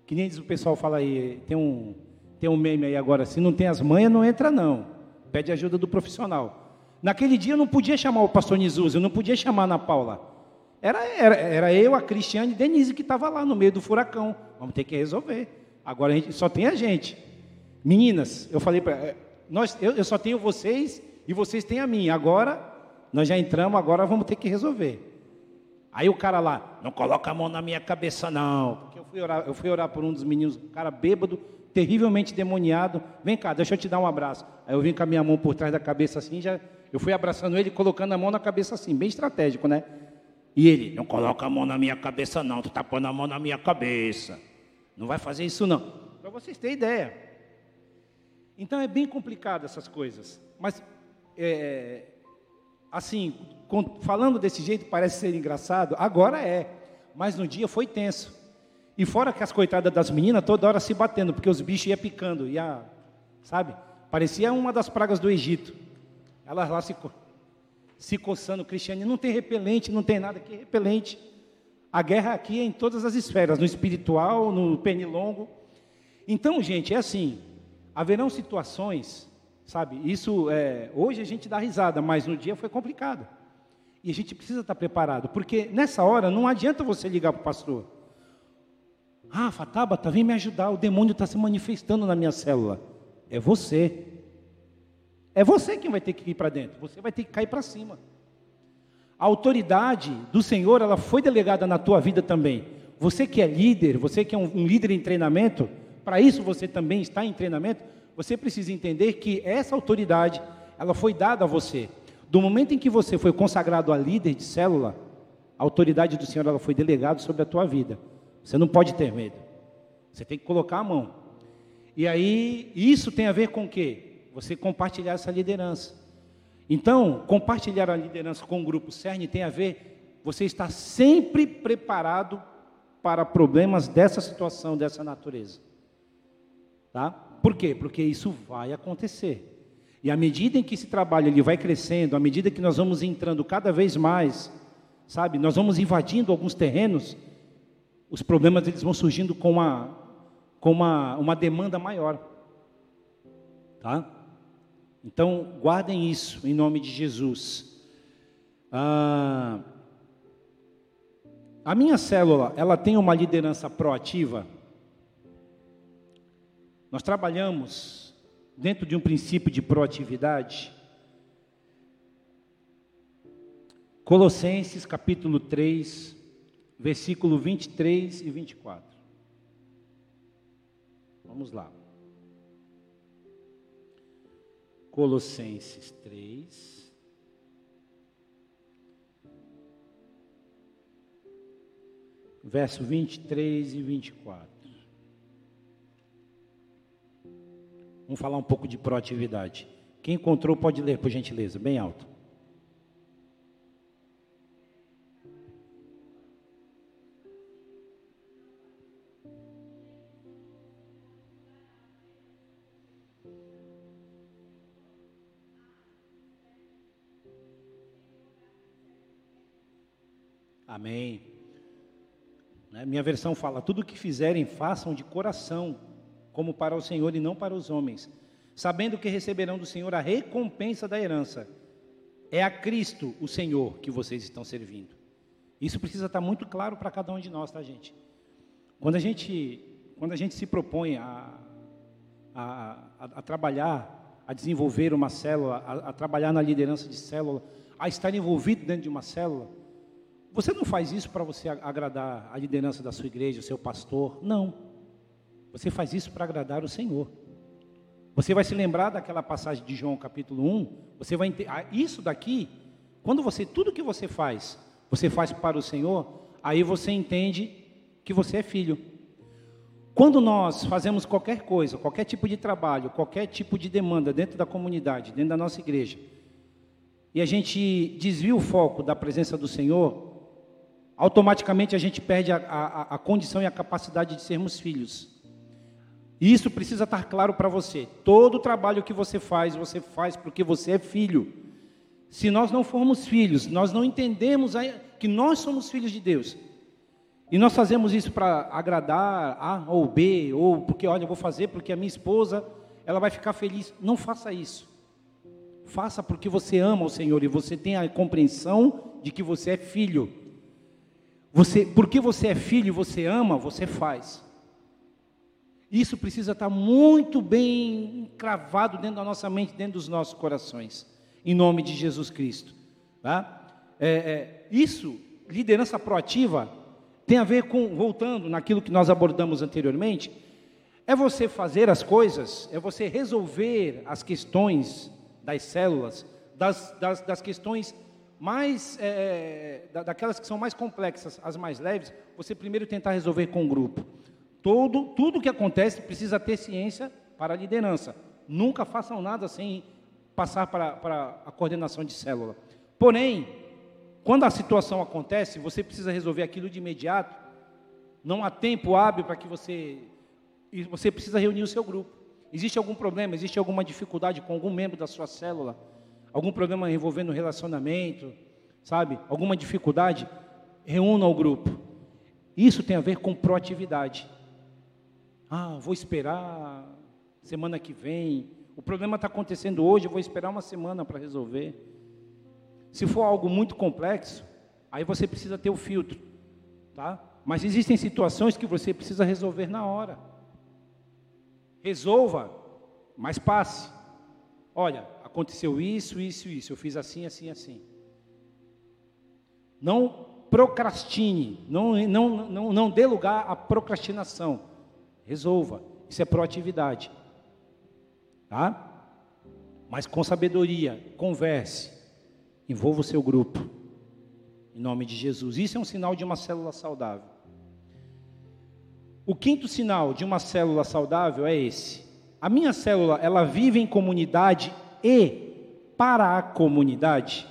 [SPEAKER 1] que nem diz o pessoal fala aí, tem um, tem um meme aí agora, se não tem as manhas, não entra não. Pede ajuda do profissional. Naquele dia eu não podia chamar o pastor Nisus, eu não podia chamar a Ana Paula. Era, era, era eu, a Cristiane e Denise que estava lá no meio do furacão. Vamos ter que resolver. Agora a gente, só tem a gente. Meninas, eu falei para eh, nós, eu, eu só tenho vocês e vocês têm a mim. Agora nós já entramos, agora vamos ter que resolver. Aí o cara lá, não coloca a mão na minha cabeça não, eu fui orar, eu fui orar por um dos meninos, um cara bêbado, terrivelmente demoniado. Vem cá, deixa eu te dar um abraço. Aí eu vim com a minha mão por trás da cabeça assim, já eu fui abraçando ele, colocando a mão na cabeça assim, bem estratégico, né? E ele, não coloca a mão na minha cabeça, não, tu está pondo a mão na minha cabeça. Não vai fazer isso, não. Para vocês terem ideia. Então é bem complicado essas coisas. Mas, é, assim, falando desse jeito parece ser engraçado, agora é. Mas no dia foi tenso. E fora que as coitadas das meninas toda hora se batendo, porque os bichos iam picando, ia, sabe? Parecia uma das pragas do Egito. Elas lá se, se coçando, Cristiane, não tem repelente, não tem nada aqui repelente. A guerra aqui é em todas as esferas, no espiritual, no pernilongo. Então, gente, é assim, haverão situações, sabe? Isso é, hoje a gente dá risada, mas no dia foi complicado. E a gente precisa estar preparado, porque nessa hora não adianta você ligar para o pastor. Rafa, Tabata, vem me ajudar, o demônio está se manifestando na minha célula. É você. É você quem vai ter que ir para dentro, você vai ter que cair para cima. A autoridade do Senhor, ela foi delegada na tua vida também. Você que é líder, você que é um, um líder em treinamento, para isso você também está em treinamento, você precisa entender que essa autoridade, ela foi dada a você. Do momento em que você foi consagrado a líder de célula, a autoridade do Senhor, ela foi delegada sobre a tua vida. Você não pode ter medo. Você tem que colocar a mão. E aí, isso tem a ver com o quê? Você compartilhar essa liderança. Então, compartilhar a liderança com o grupo CERN tem a ver, você está sempre preparado para problemas dessa situação, dessa natureza. Tá? Por quê? Porque isso vai acontecer. E à medida em que esse trabalho ele vai crescendo, à medida que nós vamos entrando cada vez mais, sabe, nós vamos invadindo alguns terrenos, os problemas eles vão surgindo com uma, com uma, uma demanda maior. Tá? Então, guardem isso em nome de Jesus. Ah, a minha célula, ela tem uma liderança proativa. Nós trabalhamos dentro de um princípio de proatividade. Colossenses capítulo 3, versículo 23 e 24. Vamos lá. Colossenses 3. Verso 23 e 24. Vamos falar um pouco de proatividade. Quem encontrou pode ler, por gentileza, bem alto. Amém. Né, Minha versão fala: tudo o que fizerem, façam de coração, como para o Senhor e não para os homens, sabendo que receberão do Senhor a recompensa da herança. É a Cristo, o Senhor, que vocês estão servindo. Isso precisa estar muito claro para cada um de nós, tá, gente? Quando a gente, quando a gente se propõe a, a, a, a trabalhar, a desenvolver uma célula, a, a trabalhar na liderança de célula, a estar envolvido dentro de uma célula, você não faz isso para você agradar a liderança da sua igreja, o seu pastor. Não. Você faz isso para agradar o Senhor. Você vai se lembrar daquela passagem de João capítulo 1. Você vai ah, isso daqui, quando você tudo que você faz, você faz para o Senhor, aí você entende que você é filho. Quando nós fazemos qualquer coisa, qualquer tipo de trabalho, qualquer tipo de demanda dentro da comunidade, dentro da nossa igreja, e a gente desvia o foco da presença do Senhor, automaticamente a gente perde a, a, a condição e a capacidade de sermos filhos. E isso precisa estar claro para você. Todo o trabalho que você faz, você faz porque você é filho. Se nós não formos filhos, nós não entendemos que nós somos filhos de Deus. E nós fazemos isso para agradar A ou B, ou porque, olha, eu vou fazer porque a minha esposa, ela vai ficar feliz. Não faça isso. Faça porque você ama o Senhor e você tem a compreensão de que você é filho. Você, porque você é filho você ama, você faz. Isso precisa estar muito bem cravado dentro da nossa mente, dentro dos nossos corações, em nome de Jesus Cristo. Tá? É, é, isso, liderança proativa, tem a ver com, voltando naquilo que nós abordamos anteriormente, é você fazer as coisas, é você resolver as questões das células, das, das, das questões mais, é, da- daquelas que são mais complexas, as mais leves, você primeiro tentar resolver com o grupo. Todo, tudo que acontece precisa ter ciência para a liderança. Nunca façam nada sem passar para, para a coordenação de célula. Porém, quando a situação acontece, você precisa resolver aquilo de imediato. Não há tempo hábil para que você. E você precisa reunir o seu grupo. Existe algum problema, existe alguma dificuldade com algum membro da sua célula? Algum problema envolvendo relacionamento, sabe? Alguma dificuldade? Reúna o grupo. Isso tem a ver com proatividade. Ah, vou esperar semana que vem. O problema está acontecendo hoje, eu vou esperar uma semana para resolver. Se for algo muito complexo, aí você precisa ter o filtro, tá? Mas existem situações que você precisa resolver na hora. Resolva, mas passe. Olha, aconteceu isso, isso, isso. Eu fiz assim, assim, assim. Não procrastine, não, não, não, não dê lugar à procrastinação. Resolva. Isso é proatividade. Tá? Mas com sabedoria, converse. Envolva o seu grupo. Em nome de Jesus. Isso é um sinal de uma célula saudável. O quinto sinal de uma célula saudável é esse. A minha célula, ela vive em comunidade e para a comunidade.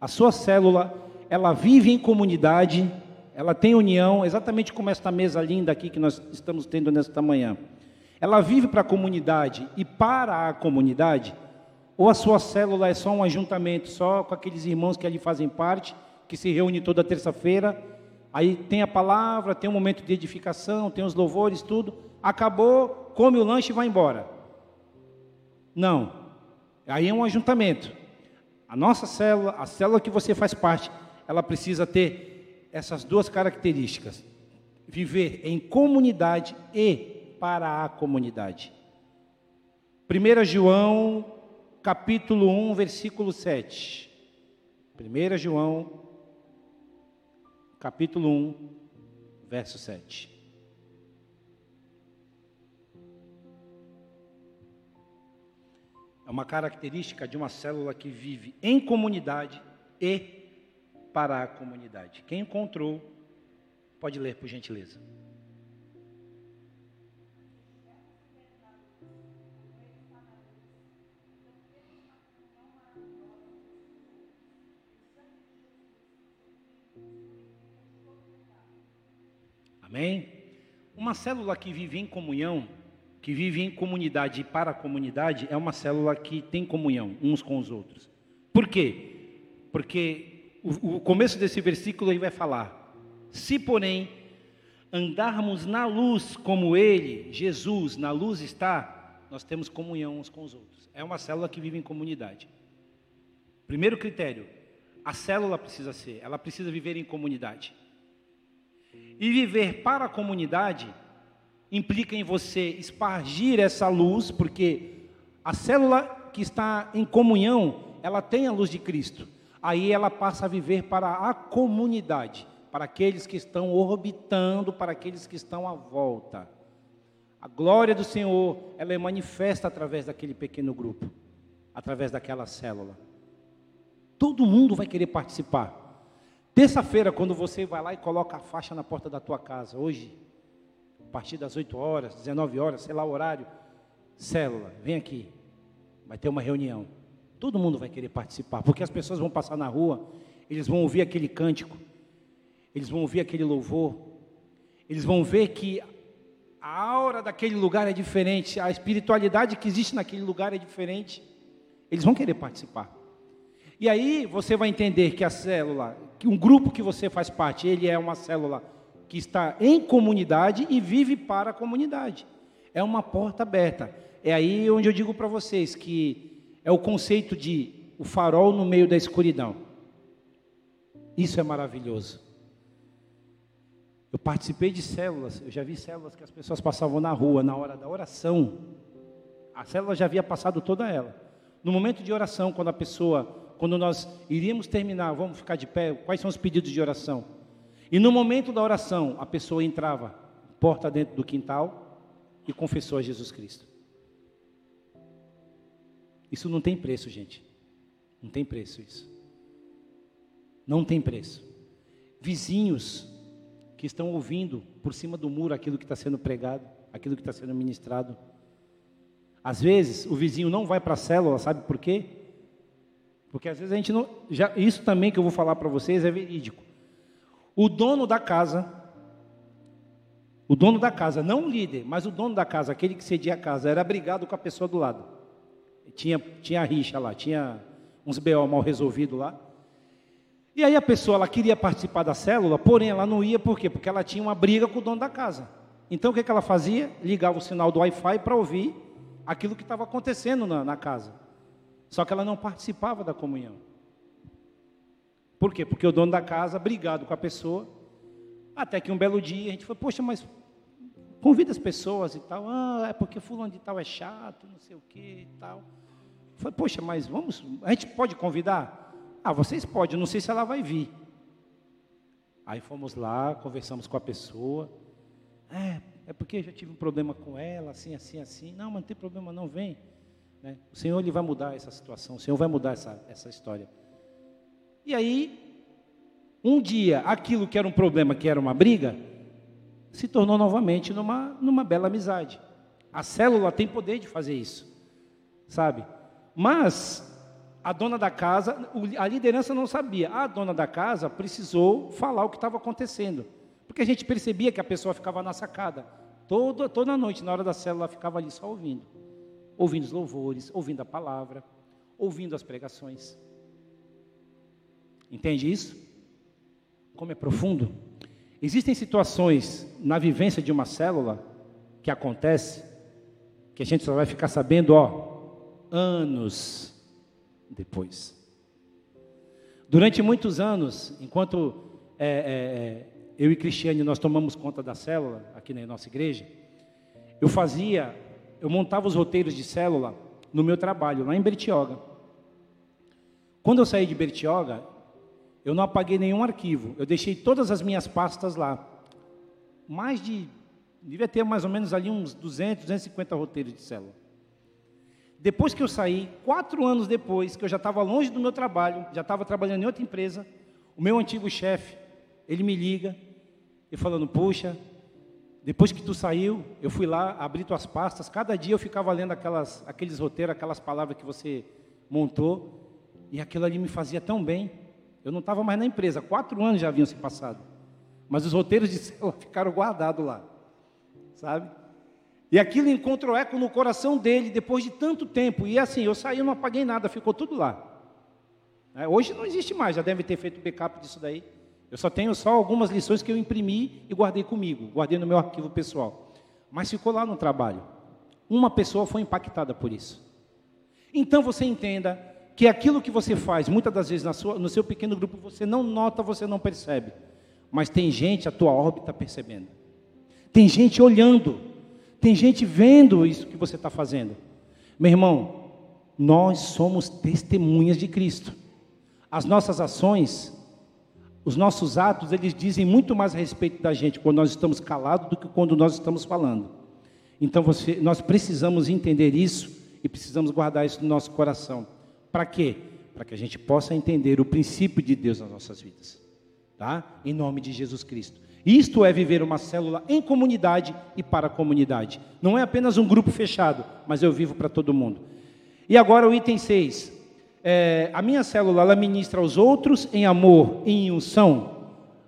[SPEAKER 1] A sua célula, ela vive em comunidade, ela tem união, exatamente como esta mesa linda aqui que nós estamos tendo nesta manhã. Ela vive para a comunidade e para a comunidade, ou a sua célula é só um ajuntamento, só com aqueles irmãos que ali fazem parte, que se reúnem toda terça-feira, aí tem a palavra, tem um momento de edificação, tem os louvores, tudo, acabou, come o lanche e vai embora. Não, aí é um ajuntamento. A nossa célula, a célula que você faz parte, ela precisa ter essas duas características: viver em comunidade e para a comunidade. 1 João, capítulo 1, versículo 7. 1 João, capítulo 1, verso 7. É uma característica de uma célula que vive em comunidade e para a comunidade. Quem encontrou, pode ler, por gentileza. Amém? Uma célula que vive em comunhão, que vive em comunidade e para a comunidade, é uma célula que tem comunhão uns com os outros. Por quê? Porque o, o começo desse versículo aí vai falar: se porém andarmos na luz como Ele, Jesus, na luz está, nós temos comunhão uns com os outros. É uma célula que vive em comunidade. Primeiro critério, a célula precisa ser, ela precisa viver em comunidade. E viver para a comunidade implica em você espargir essa luz, porque a célula que está em comunhão, ela tem a luz de Cristo. Aí ela passa a viver para a comunidade, para aqueles que estão orbitando, para aqueles que estão à volta. A glória do Senhor, ela é manifesta através daquele pequeno grupo, através daquela célula. Todo mundo vai querer participar. Terça-feira, quando você vai lá e coloca a faixa na porta da tua casa, hoje, a partir das 8 horas, 19 horas, sei lá o horário, célula, vem aqui, vai ter uma reunião. Todo mundo vai querer participar, porque as pessoas vão passar na rua, eles vão ouvir aquele cântico, eles vão ouvir aquele louvor, eles vão ver que a aura daquele lugar é diferente, a espiritualidade que existe naquele lugar é diferente. Eles vão querer participar. E aí você vai entender que a célula, que um grupo que você faz parte, ele é uma célula que está em comunidade e vive para a comunidade. É uma porta aberta. É aí onde eu digo para vocês que é o conceito de o farol no meio da escuridão. Isso é maravilhoso. Eu participei de células, eu já vi células que as pessoas passavam na rua na hora da oração. A célula já havia passado toda ela. No momento de oração, quando a pessoa, quando nós iríamos terminar, vamos ficar de pé, quais são os pedidos de oração? E no momento da oração, a pessoa entrava, porta dentro do quintal e confessou a Jesus Cristo. Isso não tem preço, gente. Não tem preço isso. Não tem preço. Vizinhos que estão ouvindo por cima do muro aquilo que está sendo pregado, aquilo que está sendo ministrado. Às vezes o vizinho não vai para a célula, sabe por quê? Porque às vezes a gente não. Já, isso também que eu vou falar para vocês é verídico. O dono da casa, o dono da casa, não o líder, mas o dono da casa, aquele que cedia a casa, era brigado com a pessoa do lado. Tinha, tinha rixa lá, tinha uns BO mal resolvido lá. E aí a pessoa ela queria participar da célula, porém ela não ia por quê? Porque ela tinha uma briga com o dono da casa. Então o que, que ela fazia? Ligava o sinal do Wi-Fi para ouvir aquilo que estava acontecendo na, na casa. Só que ela não participava da comunhão. Por quê? Porque o dono da casa, brigado com a pessoa, até que um belo dia a gente falou, poxa, mas convida as pessoas e tal. Ah, é porque fulano de tal é chato, não sei o que e tal. Foi, poxa, mas vamos, a gente pode convidar? Ah, vocês podem, não sei se ela vai vir. Aí fomos lá, conversamos com a pessoa. É, é porque eu já tive um problema com ela, assim, assim, assim. Não, mas não tem problema, não, vem. Né? O Senhor ele vai mudar essa situação, o Senhor vai mudar essa, essa história. E aí, um dia, aquilo que era um problema, que era uma briga, se tornou novamente numa, numa bela amizade. A célula tem poder de fazer isso, sabe? Mas a dona da casa, a liderança não sabia. A dona da casa precisou falar o que estava acontecendo. Porque a gente percebia que a pessoa ficava na sacada. Toda, toda noite, na hora da célula, ficava ali só ouvindo. Ouvindo os louvores, ouvindo a palavra, ouvindo as pregações. Entende isso? Como é profundo? Existem situações na vivência de uma célula que acontece, que a gente só vai ficar sabendo, ó, anos depois. Durante muitos anos, enquanto é, é, é, eu e Cristiane nós tomamos conta da célula aqui na nossa igreja, eu fazia, eu montava os roteiros de célula no meu trabalho lá em Bertioga. Quando eu saí de Bertioga, eu não apaguei nenhum arquivo, eu deixei todas as minhas pastas lá. Mais de, devia ter mais ou menos ali uns 200, 250 roteiros de célula. Depois que eu saí, quatro anos depois, que eu já estava longe do meu trabalho, já estava trabalhando em outra empresa, o meu antigo chefe, ele me liga e falando, puxa, depois que tu saiu, eu fui lá, abri tuas pastas, cada dia eu ficava lendo aquelas, aqueles roteiros, aquelas palavras que você montou, e aquilo ali me fazia tão bem. Eu não estava mais na empresa, quatro anos já haviam se passado. Mas os roteiros de célula ficaram guardados lá, sabe? E aquilo encontrou eco no coração dele depois de tanto tempo. E assim, eu saí, não apaguei nada, ficou tudo lá. É, hoje não existe mais, já deve ter feito backup disso daí. Eu só tenho só algumas lições que eu imprimi e guardei comigo, guardei no meu arquivo pessoal. Mas ficou lá no trabalho. Uma pessoa foi impactada por isso. Então você entenda que aquilo que você faz, muitas das vezes sua, no seu pequeno grupo, você não nota, você não percebe. Mas tem gente, a tua órbita percebendo. Tem gente olhando. Tem gente vendo isso que você está fazendo. Meu irmão, nós somos testemunhas de Cristo. As nossas ações, os nossos atos, eles dizem muito mais a respeito da gente quando nós estamos calados do que quando nós estamos falando. Então você, nós precisamos entender isso e precisamos guardar isso no nosso coração. Para quê? Para que a gente possa entender o princípio de Deus nas nossas vidas. Tá? Em nome de Jesus Cristo. Isto é viver uma célula em comunidade e para a comunidade. Não é apenas um grupo fechado, mas eu vivo para todo mundo. E agora o item 6. É, a minha célula, ela ministra aos outros em amor e em unção.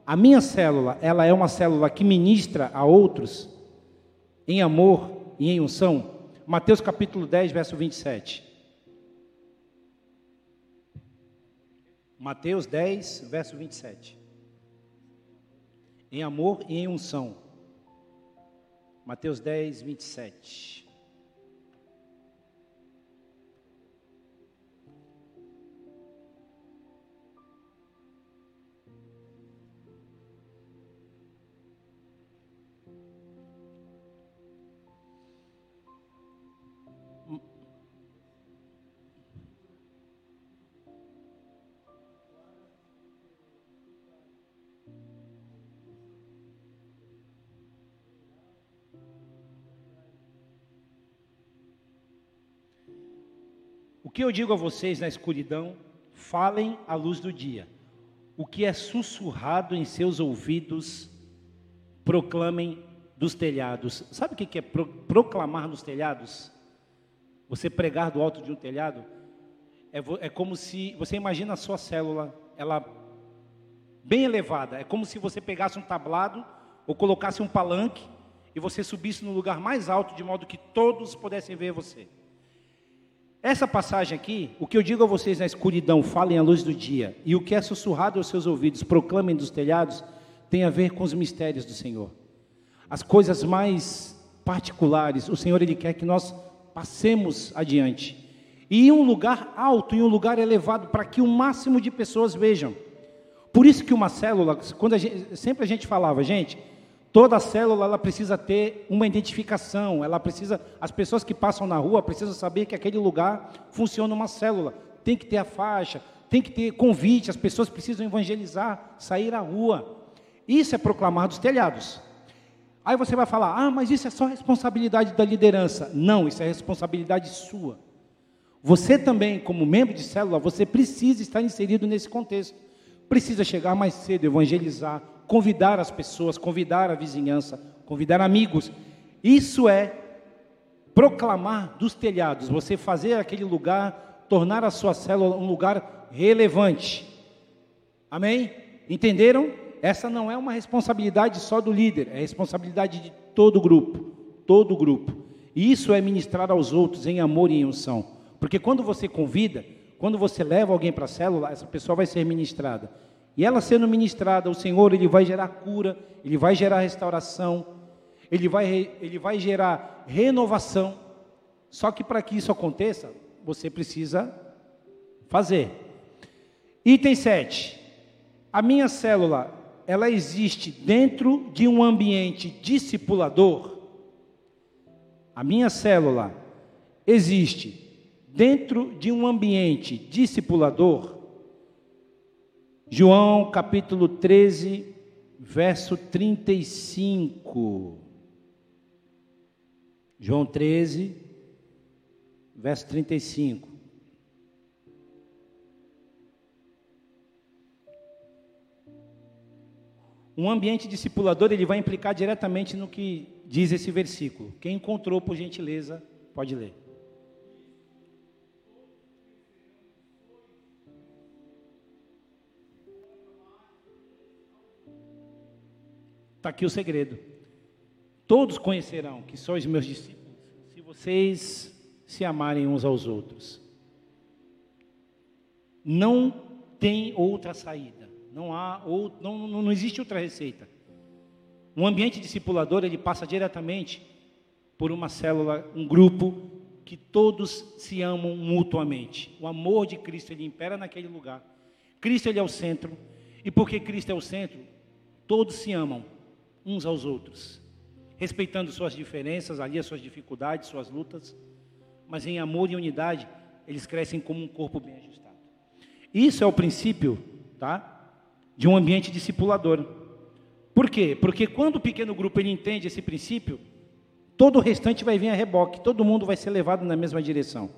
[SPEAKER 1] A minha célula, ela é uma célula que ministra a outros em amor e em unção. Mateus capítulo 10, verso 27. Mateus 10, verso 27 em amor e em unção. Mateus 10, 27. Que eu digo a vocês na escuridão, falem à luz do dia. o que é sussurrado em seus ouvidos, proclamem dos telhados. Sabe o que é pro, proclamar nos telhados? Você pregar do alto de um telhado? É, é como se, você imagina a sua célula, ela bem elevada. É como se você pegasse um tablado ou colocasse um palanque e você subisse no lugar mais alto, de modo que todos pudessem ver você. Essa passagem aqui, o que eu digo a vocês na escuridão, falem à luz do dia, e o que é sussurrado aos seus ouvidos, proclamem dos telhados, tem a ver com os mistérios do Senhor. As coisas mais particulares, o Senhor ele quer que nós passemos adiante. E em um lugar alto, em um lugar elevado, para que o máximo de pessoas vejam. Por isso que uma célula, quando a gente, sempre a gente falava, gente, toda célula ela precisa ter uma identificação, ela precisa, as pessoas que passam na rua precisam saber que aquele lugar funciona uma célula. Tem que ter a faixa, tem que ter convite, as pessoas precisam evangelizar, sair à rua. Isso é proclamar dos telhados. Aí você vai falar: "Ah, mas isso é só responsabilidade da liderança". Não, isso é responsabilidade sua. Você também, como membro de célula, você precisa estar inserido nesse contexto precisa chegar mais cedo, evangelizar, convidar as pessoas, convidar a vizinhança, convidar amigos. Isso é proclamar dos telhados, você fazer aquele lugar, tornar a sua célula um lugar relevante. Amém? Entenderam? Essa não é uma responsabilidade só do líder, é responsabilidade de todo o grupo, todo o grupo. E isso é ministrar aos outros em amor e em unção. Porque quando você convida, quando você leva alguém para a célula, essa pessoa vai ser ministrada. E ela sendo ministrada, o Senhor ele vai gerar cura, ele vai gerar restauração, ele vai, ele vai gerar renovação. Só que para que isso aconteça, você precisa fazer. Item 7. A minha célula, ela existe dentro de um ambiente discipulador. A minha célula existe dentro de um ambiente discipulador, João capítulo 13, verso 35. João 13, verso 35. Um ambiente discipulador, ele vai implicar diretamente no que diz esse versículo. Quem encontrou, por gentileza, pode ler. Está aqui o segredo. Todos conhecerão que sois meus discípulos, se vocês se amarem uns aos outros. Não tem outra saída. Não há não, não, não existe outra receita. Um ambiente discipulador ele passa diretamente por uma célula, um grupo que todos se amam mutuamente. O amor de Cristo ele impera naquele lugar. Cristo ele é o centro e porque Cristo é o centro, todos se amam uns aos outros, respeitando suas diferenças, ali as suas dificuldades, suas lutas, mas em amor e unidade, eles crescem como um corpo bem ajustado. Isso é o princípio, tá? De um ambiente discipulador. Por quê? Porque quando o pequeno grupo ele entende esse princípio, todo o restante vai vir a reboque, todo mundo vai ser levado na mesma direção.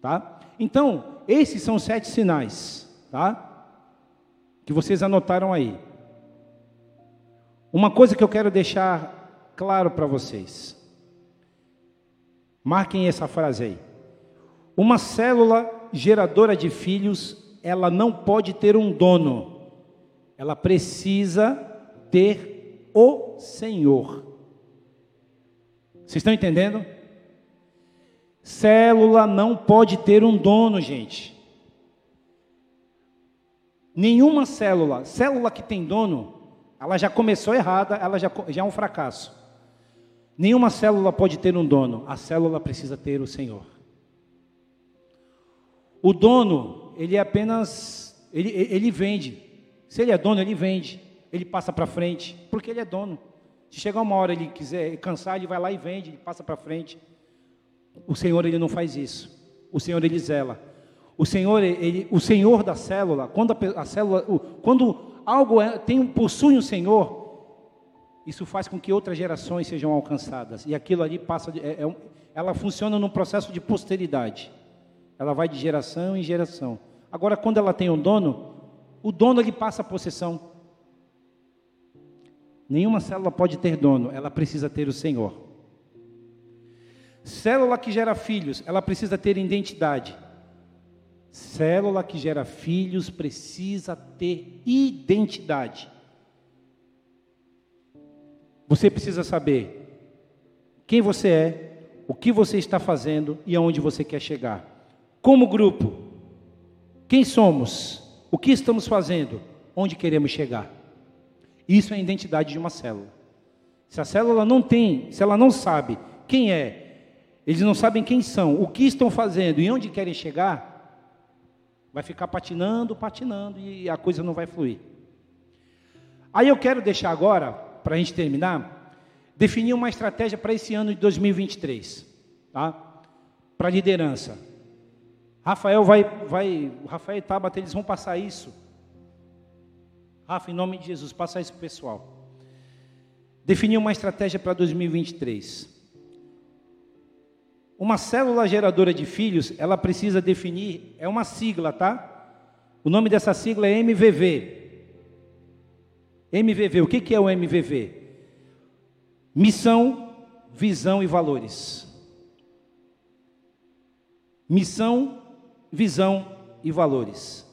[SPEAKER 1] Tá? Então, esses são sete sinais, tá? Que vocês anotaram aí. Uma coisa que eu quero deixar claro para vocês. Marquem essa frase aí. Uma célula geradora de filhos, ela não pode ter um dono. Ela precisa ter o Senhor. Vocês estão entendendo? Célula não pode ter um dono, gente. Nenhuma célula, célula que tem dono, ela já começou errada, ela já, já é um fracasso. Nenhuma célula pode ter um dono, a célula precisa ter o Senhor. O dono, ele é apenas, ele, ele vende. Se ele é dono, ele vende. Ele passa para frente, porque ele é dono. Se chegar uma hora ele quiser cansar, ele vai lá e vende, ele passa para frente. O Senhor, ele não faz isso. O Senhor, ele zela. O Senhor, ele, o Senhor da célula, quando a, a célula, quando algo é, tem, possui um Senhor, isso faz com que outras gerações sejam alcançadas. E aquilo ali passa, é, é, ela funciona num processo de posteridade. Ela vai de geração em geração. Agora, quando ela tem um dono, o dono lhe passa a possessão. Nenhuma célula pode ter dono, ela precisa ter o Senhor. Célula que gera filhos, ela precisa ter identidade. Célula que gera filhos precisa ter identidade. Você precisa saber quem você é, o que você está fazendo e aonde você quer chegar. Como grupo, quem somos, o que estamos fazendo, onde queremos chegar. Isso é a identidade de uma célula. Se a célula não tem, se ela não sabe quem é, eles não sabem quem são, o que estão fazendo e onde querem chegar, vai ficar patinando, patinando e a coisa não vai fluir. Aí eu quero deixar agora, para a gente terminar, definir uma estratégia para esse ano de 2023, tá? Para liderança. Rafael vai, vai, Rafael e Tabata, eles vão passar isso. Rafa, em nome de Jesus, passar isso para o pessoal. Definir uma estratégia para 2023. Uma célula geradora de filhos, ela precisa definir, é uma sigla, tá? O nome dessa sigla é MVV. MVV, o que, é o MVV? Missão, visão e valores. Missão, visão e valores.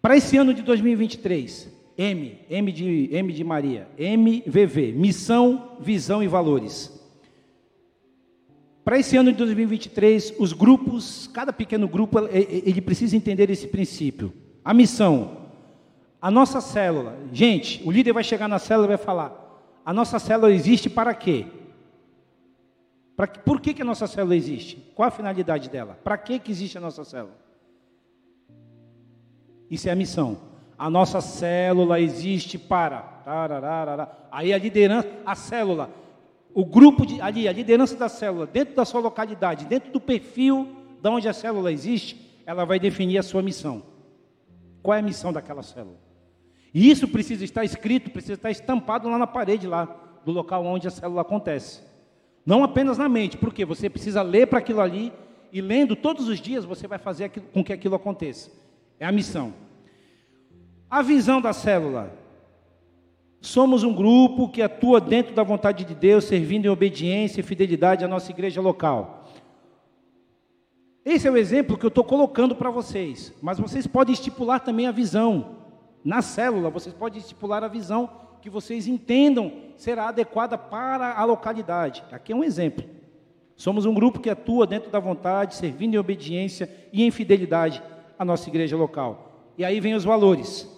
[SPEAKER 1] Para esse ano de 2023, M, M de, M de Maria, MVV, missão, visão e valores. Para esse ano de 2023, os grupos, cada pequeno grupo, ele precisa entender esse princípio. A missão, a nossa célula, gente, o líder vai chegar na célula e vai falar: a nossa célula existe para quê? Pra, por que, que a nossa célula existe? Qual a finalidade dela? Para que, que existe a nossa célula? Isso é a missão. A nossa célula existe para. Aí a liderança, a célula, o grupo de, ali, a liderança da célula, dentro da sua localidade, dentro do perfil de onde a célula existe, ela vai definir a sua missão. Qual é a missão daquela célula? E isso precisa estar escrito, precisa estar estampado lá na parede lá do local onde a célula acontece. Não apenas na mente, porque você precisa ler para aquilo ali e lendo todos os dias você vai fazer aquilo, com que aquilo aconteça. É a missão. A visão da célula. Somos um grupo que atua dentro da vontade de Deus, servindo em obediência e fidelidade à nossa igreja local. Esse é o exemplo que eu estou colocando para vocês, mas vocês podem estipular também a visão. Na célula, vocês podem estipular a visão que vocês entendam será adequada para a localidade. Aqui é um exemplo. Somos um grupo que atua dentro da vontade, servindo em obediência e em fidelidade à nossa igreja local. E aí vem os valores.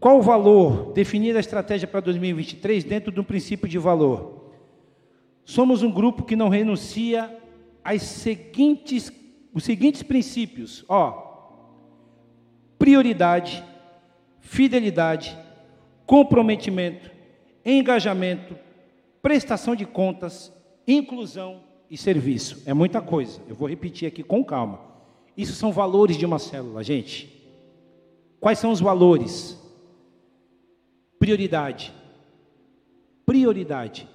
[SPEAKER 1] Qual o valor? Definir a estratégia para 2023 dentro de um princípio de valor. Somos um grupo que não renuncia às seguintes, os seguintes princípios. Ó, prioridade, fidelidade, comprometimento, engajamento, prestação de contas, inclusão e serviço. É muita coisa. Eu vou repetir aqui com calma. Isso são valores de uma célula, gente. Quais são os valores? Prioridade. Prioridade.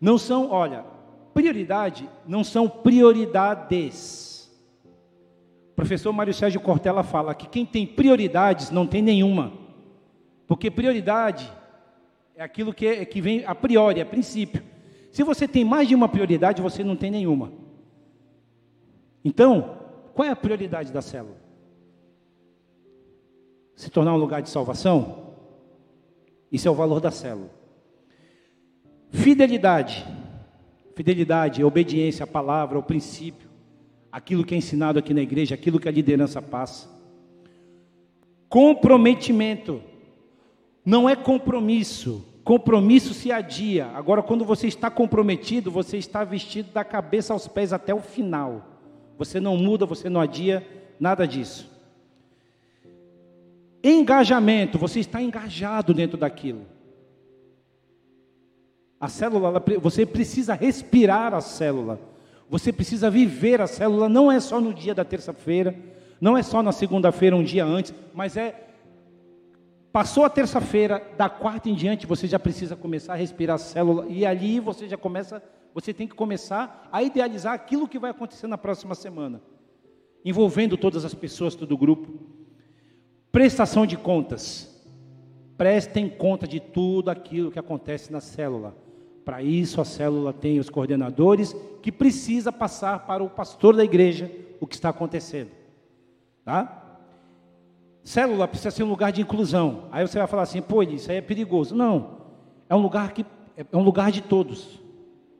[SPEAKER 1] Não são, olha, prioridade não são prioridades. O professor Mário Sérgio Cortella fala que quem tem prioridades não tem nenhuma. Porque prioridade é aquilo que, é, que vem a priori, a princípio. Se você tem mais de uma prioridade, você não tem nenhuma. Então, qual é a prioridade da célula? Se tornar um lugar de salvação? Isso é o valor da célula. Fidelidade. Fidelidade, obediência à palavra, ao princípio, aquilo que é ensinado aqui na igreja, aquilo que a liderança passa. Comprometimento. Não é compromisso. Compromisso se adia. Agora, quando você está comprometido, você está vestido da cabeça aos pés até o final. Você não muda, você não adia, nada disso. Engajamento, você está engajado dentro daquilo. A célula, ela, você precisa respirar a célula. Você precisa viver a célula, não é só no dia da terça-feira, não é só na segunda-feira, um dia antes, mas é Passou a terça-feira, da quarta em diante, você já precisa começar a respirar a célula, e ali você já começa, você tem que começar a idealizar aquilo que vai acontecer na próxima semana. envolvendo todas as pessoas, todo o grupo. Prestação de contas. Prestem conta de tudo aquilo que acontece na célula. Para isso, a célula tem os coordenadores que precisa passar para o pastor da igreja o que está acontecendo. Tá? Célula precisa ser um lugar de inclusão. Aí você vai falar assim, pô, isso aí é perigoso. Não. É um lugar que é um lugar de todos.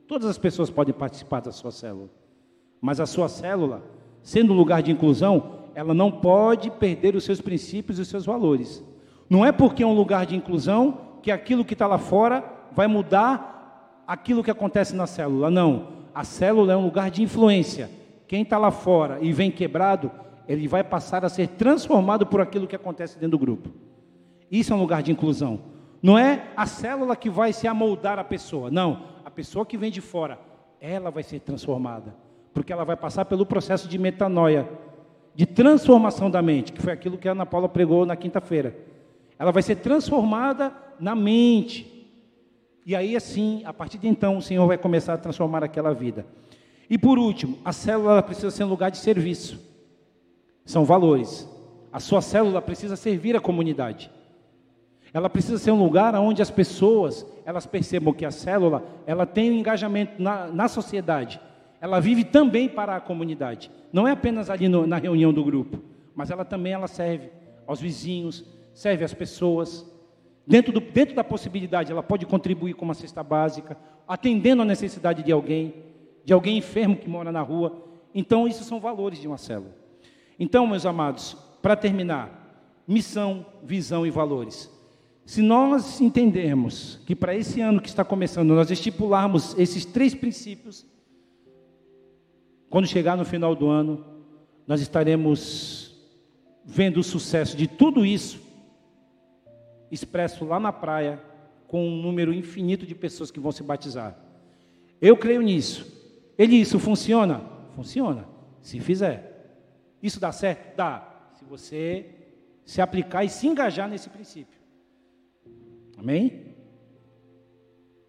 [SPEAKER 1] Todas as pessoas podem participar da sua célula. Mas a sua célula, sendo um lugar de inclusão, ela não pode perder os seus princípios e os seus valores. Não é porque é um lugar de inclusão que aquilo que está lá fora vai mudar aquilo que acontece na célula. Não. A célula é um lugar de influência. Quem está lá fora e vem quebrado, ele vai passar a ser transformado por aquilo que acontece dentro do grupo. Isso é um lugar de inclusão. Não é a célula que vai se amoldar a pessoa. Não. A pessoa que vem de fora, ela vai ser transformada. Porque ela vai passar pelo processo de metanoia, de transformação da mente, que foi aquilo que a Ana Paula pregou na quinta-feira. Ela vai ser transformada na mente. E aí, assim, a partir de então, o Senhor vai começar a transformar aquela vida. E por último, a célula precisa ser um lugar de serviço são valores. A sua célula precisa servir a comunidade. Ela precisa ser um lugar onde as pessoas elas percebam que a célula ela tem um engajamento na, na sociedade. Ela vive também para a comunidade. Não é apenas ali no, na reunião do grupo, mas ela também ela serve aos vizinhos, serve às pessoas. Dentro, do, dentro da possibilidade, ela pode contribuir com uma cesta básica, atendendo a necessidade de alguém, de alguém enfermo que mora na rua. Então, isso são valores de uma célula. Então, meus amados, para terminar, missão, visão e valores. Se nós entendermos que para esse ano que está começando, nós estipularmos esses três princípios, quando chegar no final do ano, nós estaremos vendo o sucesso de tudo isso expresso lá na praia, com um número infinito de pessoas que vão se batizar. Eu creio nisso. Ele isso funciona? Funciona, se fizer. Isso dá certo? Dá. Se você se aplicar e se engajar nesse princípio. Amém?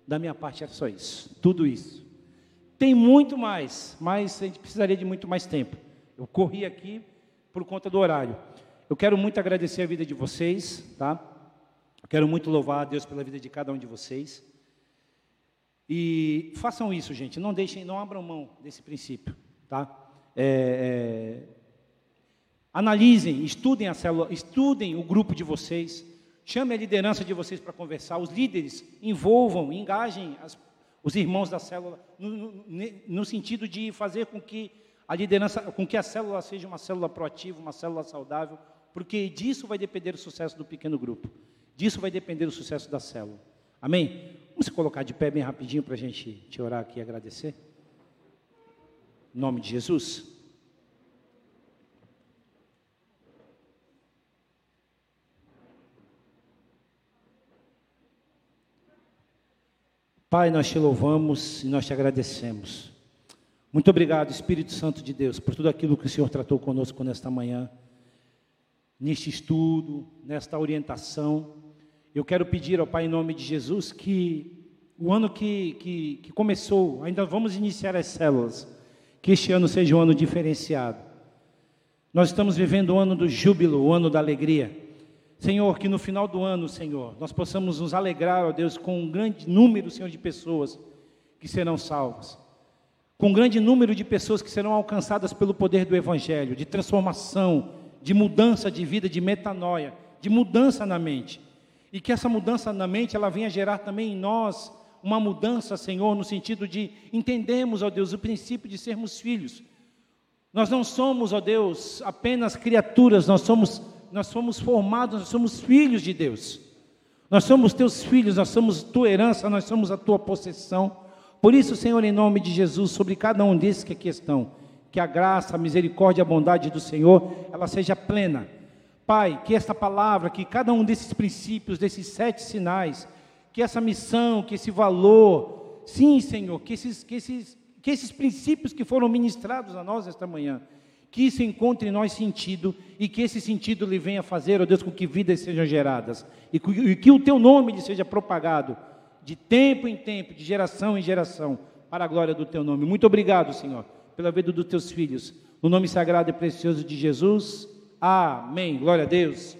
[SPEAKER 1] Da minha parte era só isso. Tudo isso. Tem muito mais, mas a gente precisaria de muito mais tempo. Eu corri aqui por conta do horário. Eu quero muito agradecer a vida de vocês, tá? Eu quero muito louvar a Deus pela vida de cada um de vocês. E façam isso, gente. Não deixem, não abram mão desse princípio, tá? É, é, Analisem, estudem a célula, estudem o grupo de vocês, chame a liderança de vocês para conversar, os líderes envolvam, engajem as, os irmãos da célula no, no, no, sentido de fazer com que a liderança, com que a célula seja uma célula proativa, uma célula saudável, porque disso vai depender o sucesso do pequeno grupo, disso vai depender o sucesso da célula. Amém? Vamos se colocar de pé bem rapidinho para a gente te orar aqui e agradecer. Em nome de Jesus. Pai, nós te louvamos e nós te agradecemos. Muito obrigado, Espírito Santo de Deus, por tudo aquilo que o Senhor tratou conosco nesta manhã, neste estudo, nesta orientação. Eu quero pedir ao Pai, em nome de Jesus, que o ano que, que, que começou, ainda vamos iniciar as células, que este ano seja um ano diferenciado. Nós estamos vivendo o ano do júbilo, o ano da alegria. Senhor, que no final do ano, Senhor, nós possamos nos alegrar, ó Deus, com um grande número, Senhor, de pessoas que serão salvas. Com um grande número de pessoas que serão alcançadas pelo poder do Evangelho, de transformação, de mudança de vida, de metanoia, de mudança na mente. E que essa mudança na mente, ela venha gerar também em nós uma mudança, Senhor, no sentido de entendemos, ó Deus, o princípio de sermos filhos. Nós não somos, ó Deus, apenas criaturas, nós somos nós somos formados, nós somos filhos de Deus. Nós somos teus filhos, nós somos tua herança, nós somos a tua possessão. Por isso, Senhor, em nome de Jesus, sobre cada um desses que aqui estão, que a graça, a misericórdia, a bondade do Senhor, ela seja plena. Pai, que esta palavra, que cada um desses princípios, desses sete sinais, que essa missão, que esse valor, sim, Senhor, que esses, que esses, que esses princípios que foram ministrados a nós esta manhã, que isso encontre em nós sentido e que esse sentido lhe venha fazer, ó Deus, com que vidas sejam geradas e que, e que o teu nome lhe seja propagado de tempo em tempo, de geração em geração, para a glória do teu nome. Muito obrigado, Senhor, pela vida dos teus filhos. No nome sagrado e precioso de Jesus. Amém. Glória a Deus.